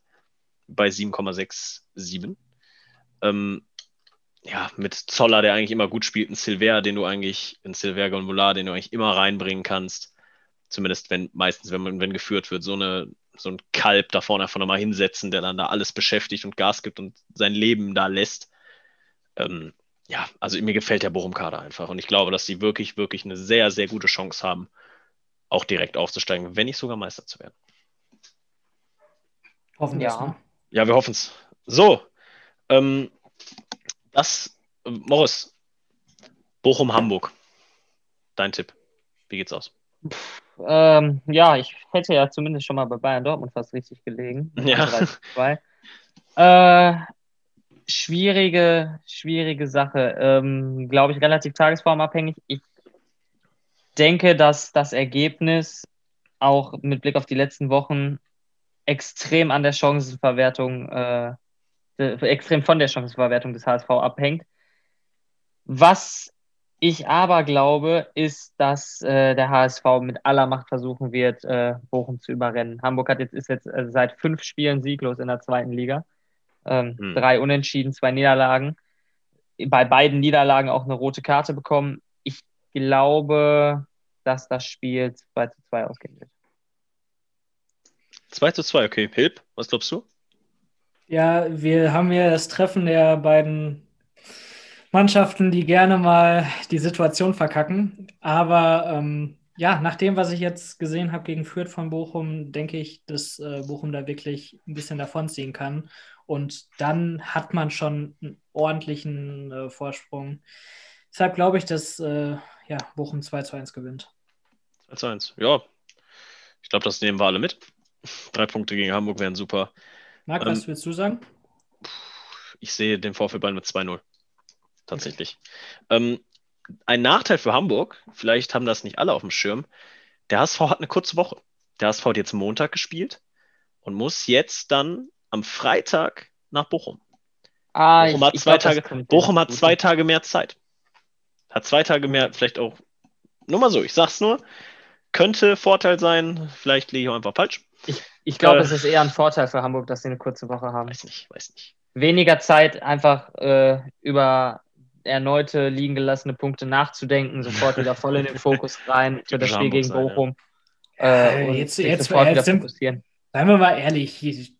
bei 7,67. Ähm, ja, mit Zoller, der eigentlich immer gut spielt, ein Silver, den du eigentlich, ein Silver Gonvolar, den du eigentlich immer reinbringen kannst. Zumindest wenn, meistens, wenn man, wenn geführt wird, so eine, so ein Kalb da vorne einfach nochmal hinsetzen, der dann da alles beschäftigt und Gas gibt und sein Leben da lässt. Ähm, ja, also mir gefällt der Bochum-Kader einfach und ich glaube, dass sie wirklich, wirklich eine sehr, sehr gute Chance haben, auch direkt aufzusteigen, wenn nicht sogar Meister zu werden. Hoffen wir ja. Ja, wir hoffen es. So, ähm, das, Morris, Bochum-Hamburg. Dein Tipp. Wie geht's aus? Ähm, ja, ich hätte ja zumindest schon mal bei Bayern Dortmund fast richtig gelegen. Ja. Äh, schwierige, schwierige Sache. Ähm, Glaube ich, relativ tagesformabhängig. Ich denke, dass das Ergebnis auch mit Blick auf die letzten Wochen extrem an der Chancenverwertung äh, äh, extrem von der Chancenverwertung des HSV abhängt. Was ich aber glaube, ist, dass äh, der HSV mit aller Macht versuchen wird, äh, Bochum zu überrennen. Hamburg hat jetzt, ist jetzt äh, seit fünf Spielen sieglos in der zweiten Liga. Ähm, hm. Drei Unentschieden, zwei Niederlagen. Bei beiden Niederlagen auch eine rote Karte bekommen. Ich glaube, dass das Spiel 2 zu 2 ausgehen wird. 2 zu 2, okay. Hilp, was glaubst du? Ja, wir haben hier das Treffen der beiden Mannschaften, die gerne mal die Situation verkacken. Aber ähm, ja, nach dem, was ich jetzt gesehen habe gegen Fürth von Bochum, denke ich, dass äh, Bochum da wirklich ein bisschen davonziehen kann. Und dann hat man schon einen ordentlichen äh, Vorsprung. Deshalb glaube ich, dass äh, ja, Bochum 2 zu 1 gewinnt. 2 zu 1, ja. Ich glaube, das nehmen wir alle mit. Drei Punkte gegen Hamburg wären super. Marc, ähm, was willst du sagen? Ich sehe den VfB Bayern mit 2-0. Tatsächlich. Okay. Ähm, ein Nachteil für Hamburg, vielleicht haben das nicht alle auf dem Schirm, der HSV hat eine kurze Woche. Der HSV hat jetzt Montag gespielt und muss jetzt dann am Freitag nach Bochum. Ah, Bochum, ich, hat, zwei glaub, Tage, Bochum hat zwei Tage mehr Zeit. Hat zwei Tage mehr, vielleicht auch, nur mal so, ich sag's nur, könnte Vorteil sein, vielleicht liege ich auch einfach falsch. Ich ich glaube, äh, es ist eher ein Vorteil für Hamburg, dass sie eine kurze Woche haben. Weiß nicht, weiß nicht. Weniger Zeit, einfach äh, über erneute liegen gelassene Punkte nachzudenken, sofort wieder voll in den Fokus rein für das Spiel gegen Bochum. Äh, jetzt, jetzt, sofort jetzt, wieder fokussieren. Seien wir mal ehrlich,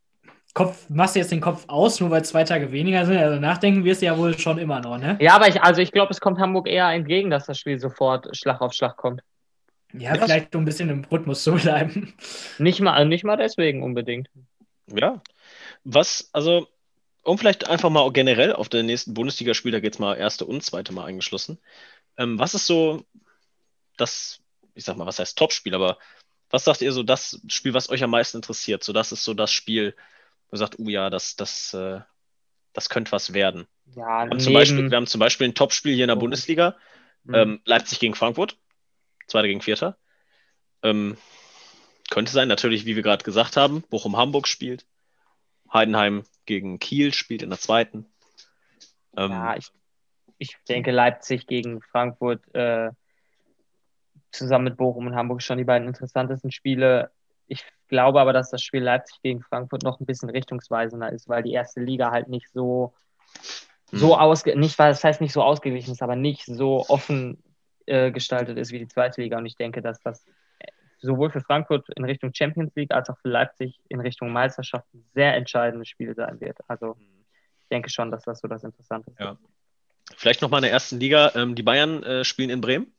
Kopf, machst du jetzt den Kopf aus, nur weil zwei Tage weniger sind? Also nachdenken wirst du ja wohl schon immer noch, ne? Ja, aber ich, also ich glaube, es kommt Hamburg eher entgegen, dass das Spiel sofort Schlag auf Schlag kommt. Ja, ja, vielleicht um ein bisschen im Rhythmus zu bleiben. Nicht mal, also nicht mal deswegen unbedingt. Ja. Was, also, um vielleicht einfach mal generell auf den nächsten Bundesligaspiel, da geht es mal erste und zweite Mal eingeschlossen. Ähm, was ist so das, ich sag mal, was heißt Topspiel, aber was sagt ihr so das Spiel, was euch am meisten interessiert? So, das ist so das Spiel, wo ihr sagt, oh ja, das, das, äh, das könnte was werden. Ja, wir, haben zum Beispiel, wir haben zum Beispiel ein Topspiel hier in der oh. Bundesliga, mhm. ähm, Leipzig gegen Frankfurt, Zweiter gegen Vierter. Ähm, könnte sein, natürlich, wie wir gerade gesagt haben, Bochum-Hamburg spielt. Heidenheim gegen Kiel spielt in der zweiten. Ähm, ja, ich, ich denke, Leipzig gegen Frankfurt äh, zusammen mit Bochum und Hamburg schon die beiden interessantesten Spiele. Ich glaube aber, dass das Spiel Leipzig gegen Frankfurt noch ein bisschen richtungsweisender ist, weil die erste Liga halt nicht so, so hm. ausge nicht, das heißt nicht so ausgeglichen ist, aber nicht so offen äh, gestaltet ist wie die zweite Liga. Und ich denke, dass das sowohl für Frankfurt in Richtung Champions League als auch für Leipzig in Richtung Meisterschaft ein sehr entscheidendes Spiel sein wird. Also ich denke schon, dass das so das Interessante ist. Ja. Vielleicht nochmal in der ersten Liga. Ähm, die Bayern äh, spielen in Bremen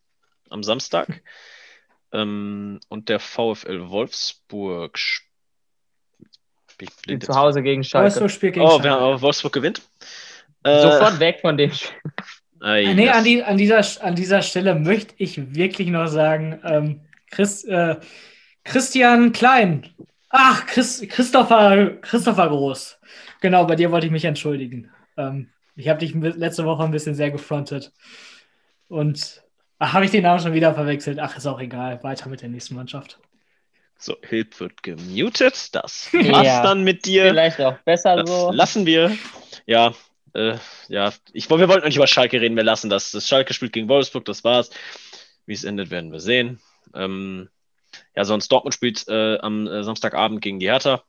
am Samstag. ähm, und der VfL Wolfsburg spielt zu Hause gegen Schalke. Wolfsburg spielt gegen oh, Schalke. Wolfsburg gewinnt. Äh, Sofort weg von dem Spiel. Äh, nee, an, die, an, dieser, an dieser Stelle möchte ich wirklich noch sagen, ähm, Chris, äh, Christian Klein. Ach, Chris, Christopher, Christopher Groß. Genau, bei dir wollte ich mich entschuldigen. Ähm, ich habe dich letzte Woche ein bisschen sehr gefrontet. Und habe ich den Namen schon wieder verwechselt? Ach, ist auch egal. Weiter mit der nächsten Mannschaft. So, Hilp wird gemutet. Das war's ja, dann mit dir. Vielleicht auch besser das so. Lassen wir. Ja, äh, ja. Ich, wir wollten nicht über Schalke reden. Wir lassen das. Das Schalke spielt gegen Wolfsburg. Das war's. Wie es endet, werden wir sehen. Ähm, ja, sonst Dortmund spielt äh, am äh, Samstagabend gegen die Hertha.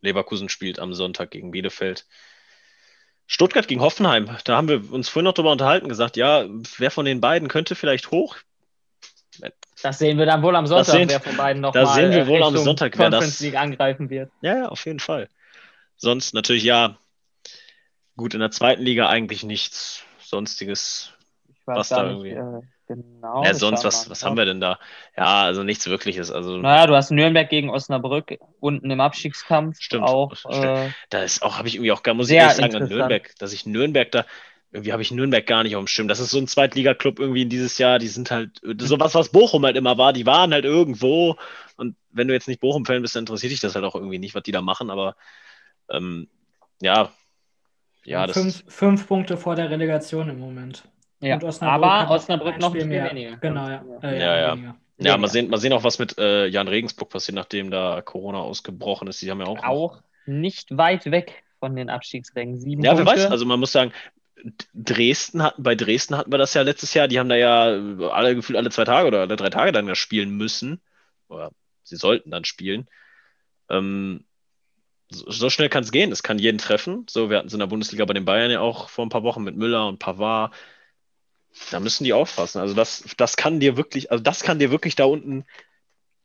Leverkusen spielt am Sonntag gegen Bielefeld. Stuttgart gegen Hoffenheim. Da haben wir uns vorhin noch drüber unterhalten, gesagt, ja, wer von den beiden könnte vielleicht hoch? Das sehen wir dann wohl am Sonntag, sehen, wer von beiden noch Da mal sehen wir wohl am Sonntag, wer das angreifen wird. Ja, auf jeden Fall. Sonst natürlich ja, gut in der zweiten Liga eigentlich nichts sonstiges, was da irgendwie. Nicht, äh, Genau. Ja, sonst, was, was haben wir denn da? Ja, also nichts Wirkliches. Also, naja, du hast Nürnberg gegen Osnabrück unten im Abstiegskampf. Stimmt. Auch, stimmt. Äh, da ist auch, habe ich irgendwie auch gar, muss ich ehrlich sagen, an Nürnberg, dass ich Nürnberg da, irgendwie habe ich Nürnberg gar nicht auf dem Schirm. Das ist so ein Zweitliga-Club irgendwie in dieses Jahr, die sind halt, so was, was Bochum halt immer war, die waren halt irgendwo. Und wenn du jetzt nicht Bochum-Fan bist, dann interessiert dich das halt auch irgendwie nicht, was die da machen, aber ähm, ja. Ja, fünf, fünf Punkte vor der Relegation im Moment. Ja, Osnabrück aber Osnabrück noch ein Spiel mehr. weniger. Genau, ja. Äh, ja, ja. ja. Ja, mal sehen, mal sehen auch, was mit äh, Jan Regensburg passiert, nachdem da Corona ausgebrochen ist. Die haben ja auch. Auch nicht weit weg von den Abstiegsrängen. Sieben ja, wer weiß. Also man muss sagen, Dresden hatten, bei Dresden hatten wir das ja letztes Jahr, die haben da ja alle gefühlt alle zwei Tage oder alle drei Tage dann ja spielen müssen. Oder sie sollten dann spielen. Ähm, so, schnell kann es gehen. Es kann jeden treffen. So, wir hatten es in der Bundesliga bei den Bayern ja auch vor ein paar Wochen mit Müller und Pavard. Da müssen die aufpassen. Also das, das kann dir wirklich, also das kann dir wirklich da unten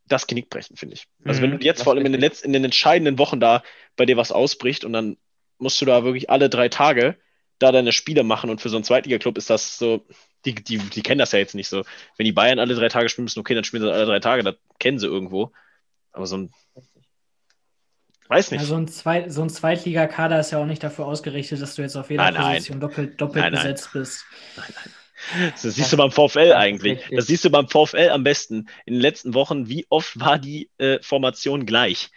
das Genick brechen, finde ich. Also wenn du mhm. jetzt vor allem in den, letzten, in den entscheidenden Wochen da bei dir was ausbricht und dann musst du da wirklich alle drei Tage da deine Spiele machen und für so einen Zweitliga-Club ist das so, die, die, die kennen das ja jetzt nicht so. Wenn die Bayern alle drei Tage spielen müssen, okay, dann spielen sie alle drei Tage, das kennen sie irgendwo. Aber so ein Weiß nicht. Ja, so ein, Zweit, so ein Zweitligakader ist ja auch nicht dafür ausgerichtet, dass du jetzt auf jeder nein, Position nein. doppelt, doppelt nein, besetzt bist. Nein, nein. Das siehst du beim VfL eigentlich. Das siehst du beim VfL am besten. In den letzten Wochen, wie oft war die äh, Formation gleich?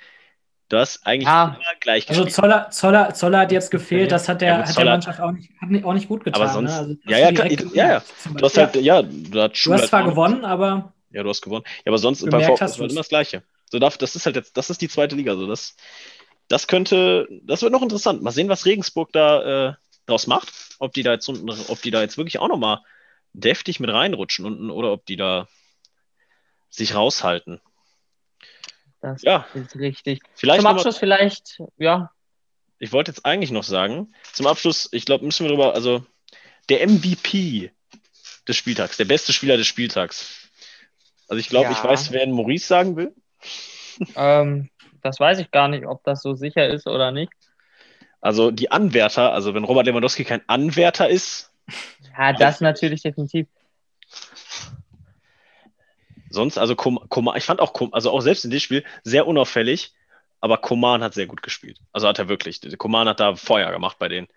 Du hast eigentlich ja. immer gleich Also Zoller, Zoller, Zoller hat jetzt gefehlt, das hat der, ja, hat der Mannschaft auch nicht, hat auch nicht gut getan. Aber sonst, ne? also, ja, ja, klar, ja, ja. Du hast halt, ja, du hast, du hast zwar gewonnen, aber. Ja, du hast gewonnen. Ja, aber sonst beim VfL halt immer das Gleiche. So darf, das ist halt jetzt, das ist die zweite Liga. So das, das könnte, das wird noch interessant. Mal sehen, was Regensburg da äh, draus macht. Ob die da jetzt unten, ob die da jetzt wirklich auch nochmal deftig mit reinrutschen unten oder ob die da sich raushalten. Das ja. ist richtig. Vielleicht zum Abschluss mal, vielleicht, ja. Ich wollte jetzt eigentlich noch sagen, zum Abschluss, ich glaube, müssen wir darüber, also der MVP des Spieltags, der beste Spieler des Spieltags. Also ich glaube, ja. ich weiß, wer Maurice sagen will. Ähm, das weiß ich gar nicht, ob das so sicher ist oder nicht. Also die Anwärter, also wenn Robert Lewandowski kein Anwärter ist, ja, das natürlich definitiv. Sonst, also Koma, ich fand auch, also auch selbst in dem Spiel sehr unauffällig. aber Koman hat sehr gut gespielt. Also hat er wirklich. Koman hat da Feuer gemacht bei denen.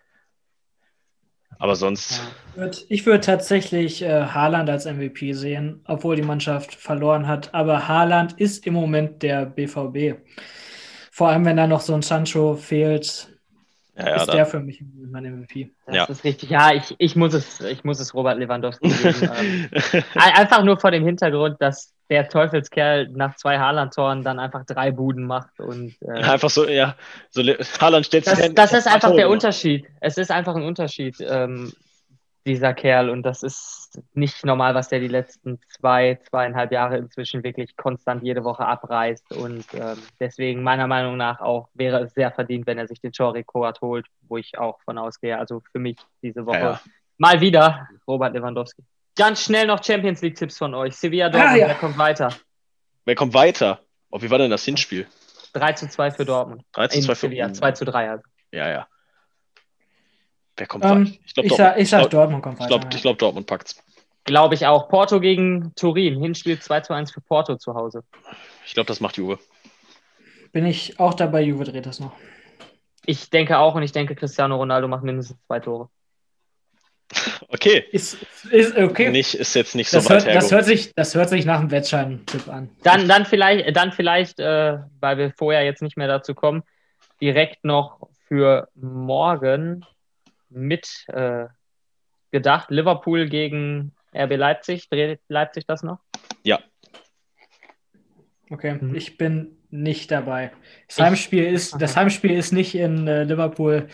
Aber sonst. Ich würde tatsächlich äh, Haaland als MVP sehen, obwohl die Mannschaft verloren hat. Aber Haaland ist im Moment der BVB. Vor allem, wenn da noch so ein Sancho fehlt, ja, ja, ist der für mich mein MVP. Das ja. ist richtig. Ja, ich, ich, muss es, ich muss es Robert Lewandowski geben. ähm, einfach nur vor dem Hintergrund, dass der Teufelskerl nach zwei Haaland-Toren dann einfach drei Buden macht. Und, äh, einfach so, ja. So, Haaland stellt sich Das, das ist einfach der Unterschied. Es ist einfach ein Unterschied, ähm, dieser Kerl. Und das ist nicht normal, was der die letzten zwei, zweieinhalb Jahre inzwischen wirklich konstant jede Woche abreißt. Und ähm, deswegen meiner Meinung nach auch wäre es sehr verdient, wenn er sich den Torrekord holt, wo ich auch von ausgehe. Also für mich diese Woche ja. mal wieder Robert Lewandowski. Ganz schnell noch Champions League-Tipps von euch. Sevilla Dortmund, ah, ja. wer kommt weiter? Wer kommt weiter? Oh, wie war denn das Hinspiel? 3 zu 2 für Dortmund. 3 zu 2 für Sevilla, 2 zu 3 also. Ja, ja. Wer kommt um, ähm, Ich, glaub, ich, Dortmund, sag, ich sag, Dortmund kommt weiter. Ich glaube, ja. glaub, Dortmund packt's. Glaube ich auch. Porto gegen Turin. Hinspiel 2 zu 1 für Porto zu Hause. Ich glaube, das macht Juve. Bin ich auch dabei, Juve dreht das noch. Ich denke auch und ich denke, Cristiano Ronaldo macht mindestens zwei Tore. Okay. Ist, ist okay. Nicht, ist jetzt nicht so das weit hört, das hört, sich, das hört sich nach einem Wettschein-Tipp an. Dann, dann vielleicht, dann vielleicht äh, weil wir vorher jetzt nicht mehr dazu kommen, direkt noch für morgen mit äh, gedacht. Liverpool gegen RB Leipzig. Dreht Leipzig das noch? Ja. Okay, mhm. ich bin nicht dabei. Das Heimspiel ist, das Heimspiel ist nicht in äh, Liverpool.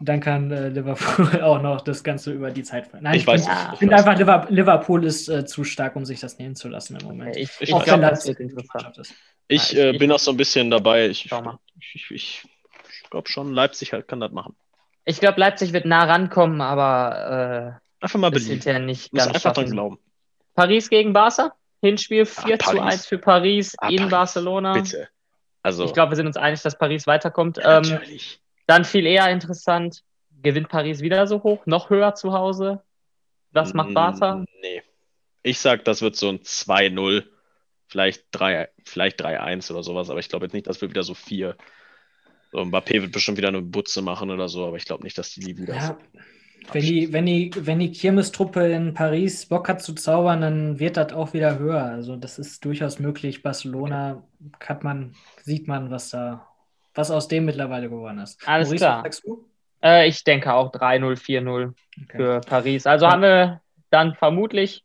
Dann kann äh, Liverpool auch noch das Ganze über die Zeit. Nein, ich, ich weiß finde find einfach, Liverpool ist äh, zu stark, um sich das nehmen zu lassen im Moment. Ich, ich, auch wenn das interessant ist. Ich, äh, bin auch so ein bisschen dabei. Ich, ich, ich glaube schon, Leipzig halt kann das machen. Ich glaube, Leipzig wird nah rankommen, aber äh, einfach mal belieben. nicht ganz einfach dran glauben. Paris gegen Barca? Hinspiel 4 Ach, zu 1 für Paris ah, in Paris. Barcelona. Bitte. Also, ich glaube, wir sind uns einig, dass Paris weiterkommt. Ja, ähm, dann viel eher interessant, gewinnt Paris wieder so hoch, noch höher zu Hause? Was macht Barca? Nee. Ich sag, das wird so ein 2-0, vielleicht 3-1 vielleicht oder sowas, aber ich glaube jetzt nicht, dass wir wieder so 4. So, Mbappé wird bestimmt wieder eine Butze machen oder so, aber ich glaube nicht, dass die wieder. Ja, wenn die, wenn die, wenn die Kirmestruppe in Paris Bock hat zu zaubern, dann wird das auch wieder höher. Also das ist durchaus möglich. Barcelona hat man, sieht man, was da, was aus dem mittlerweile geworden ist. Alles Maurice, klar. Äh, ich denke auch 3-0, 4-0 okay. für Paris. Also ja. haben wir dann vermutlich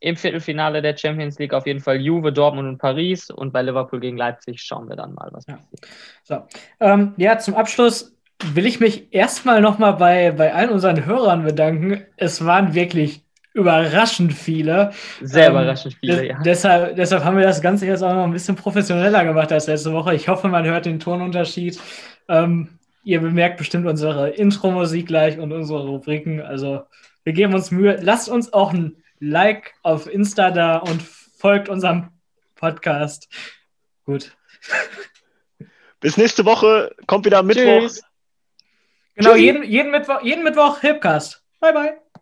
im Viertelfinale der Champions League auf jeden Fall Juve, Dortmund und Paris und bei Liverpool gegen Leipzig schauen wir dann mal, was ja. passiert. So, ähm, ja, zum Abschluss will ich mich erstmal nochmal bei, bei allen unseren Hörern bedanken. Es waren wirklich überraschend viele. Sehr ähm, überraschend viele, ja. Deshalb, deshalb haben wir das Ganze jetzt auch noch ein bisschen professioneller gemacht als letzte Woche. Ich hoffe, man hört den Tonunterschied. Ähm, ihr bemerkt bestimmt unsere Intro-Musik gleich und unsere Rubriken. Also wir geben uns Mühe. Lasst uns auch ein Like auf Insta da und folgt unserem Podcast. Gut. Bis nächste Woche. Kommt wieder Mittwoch. Tschüss. Genau, jeden, jeden, Mittwoch, jeden Mittwoch Hipcast. Bye, bye.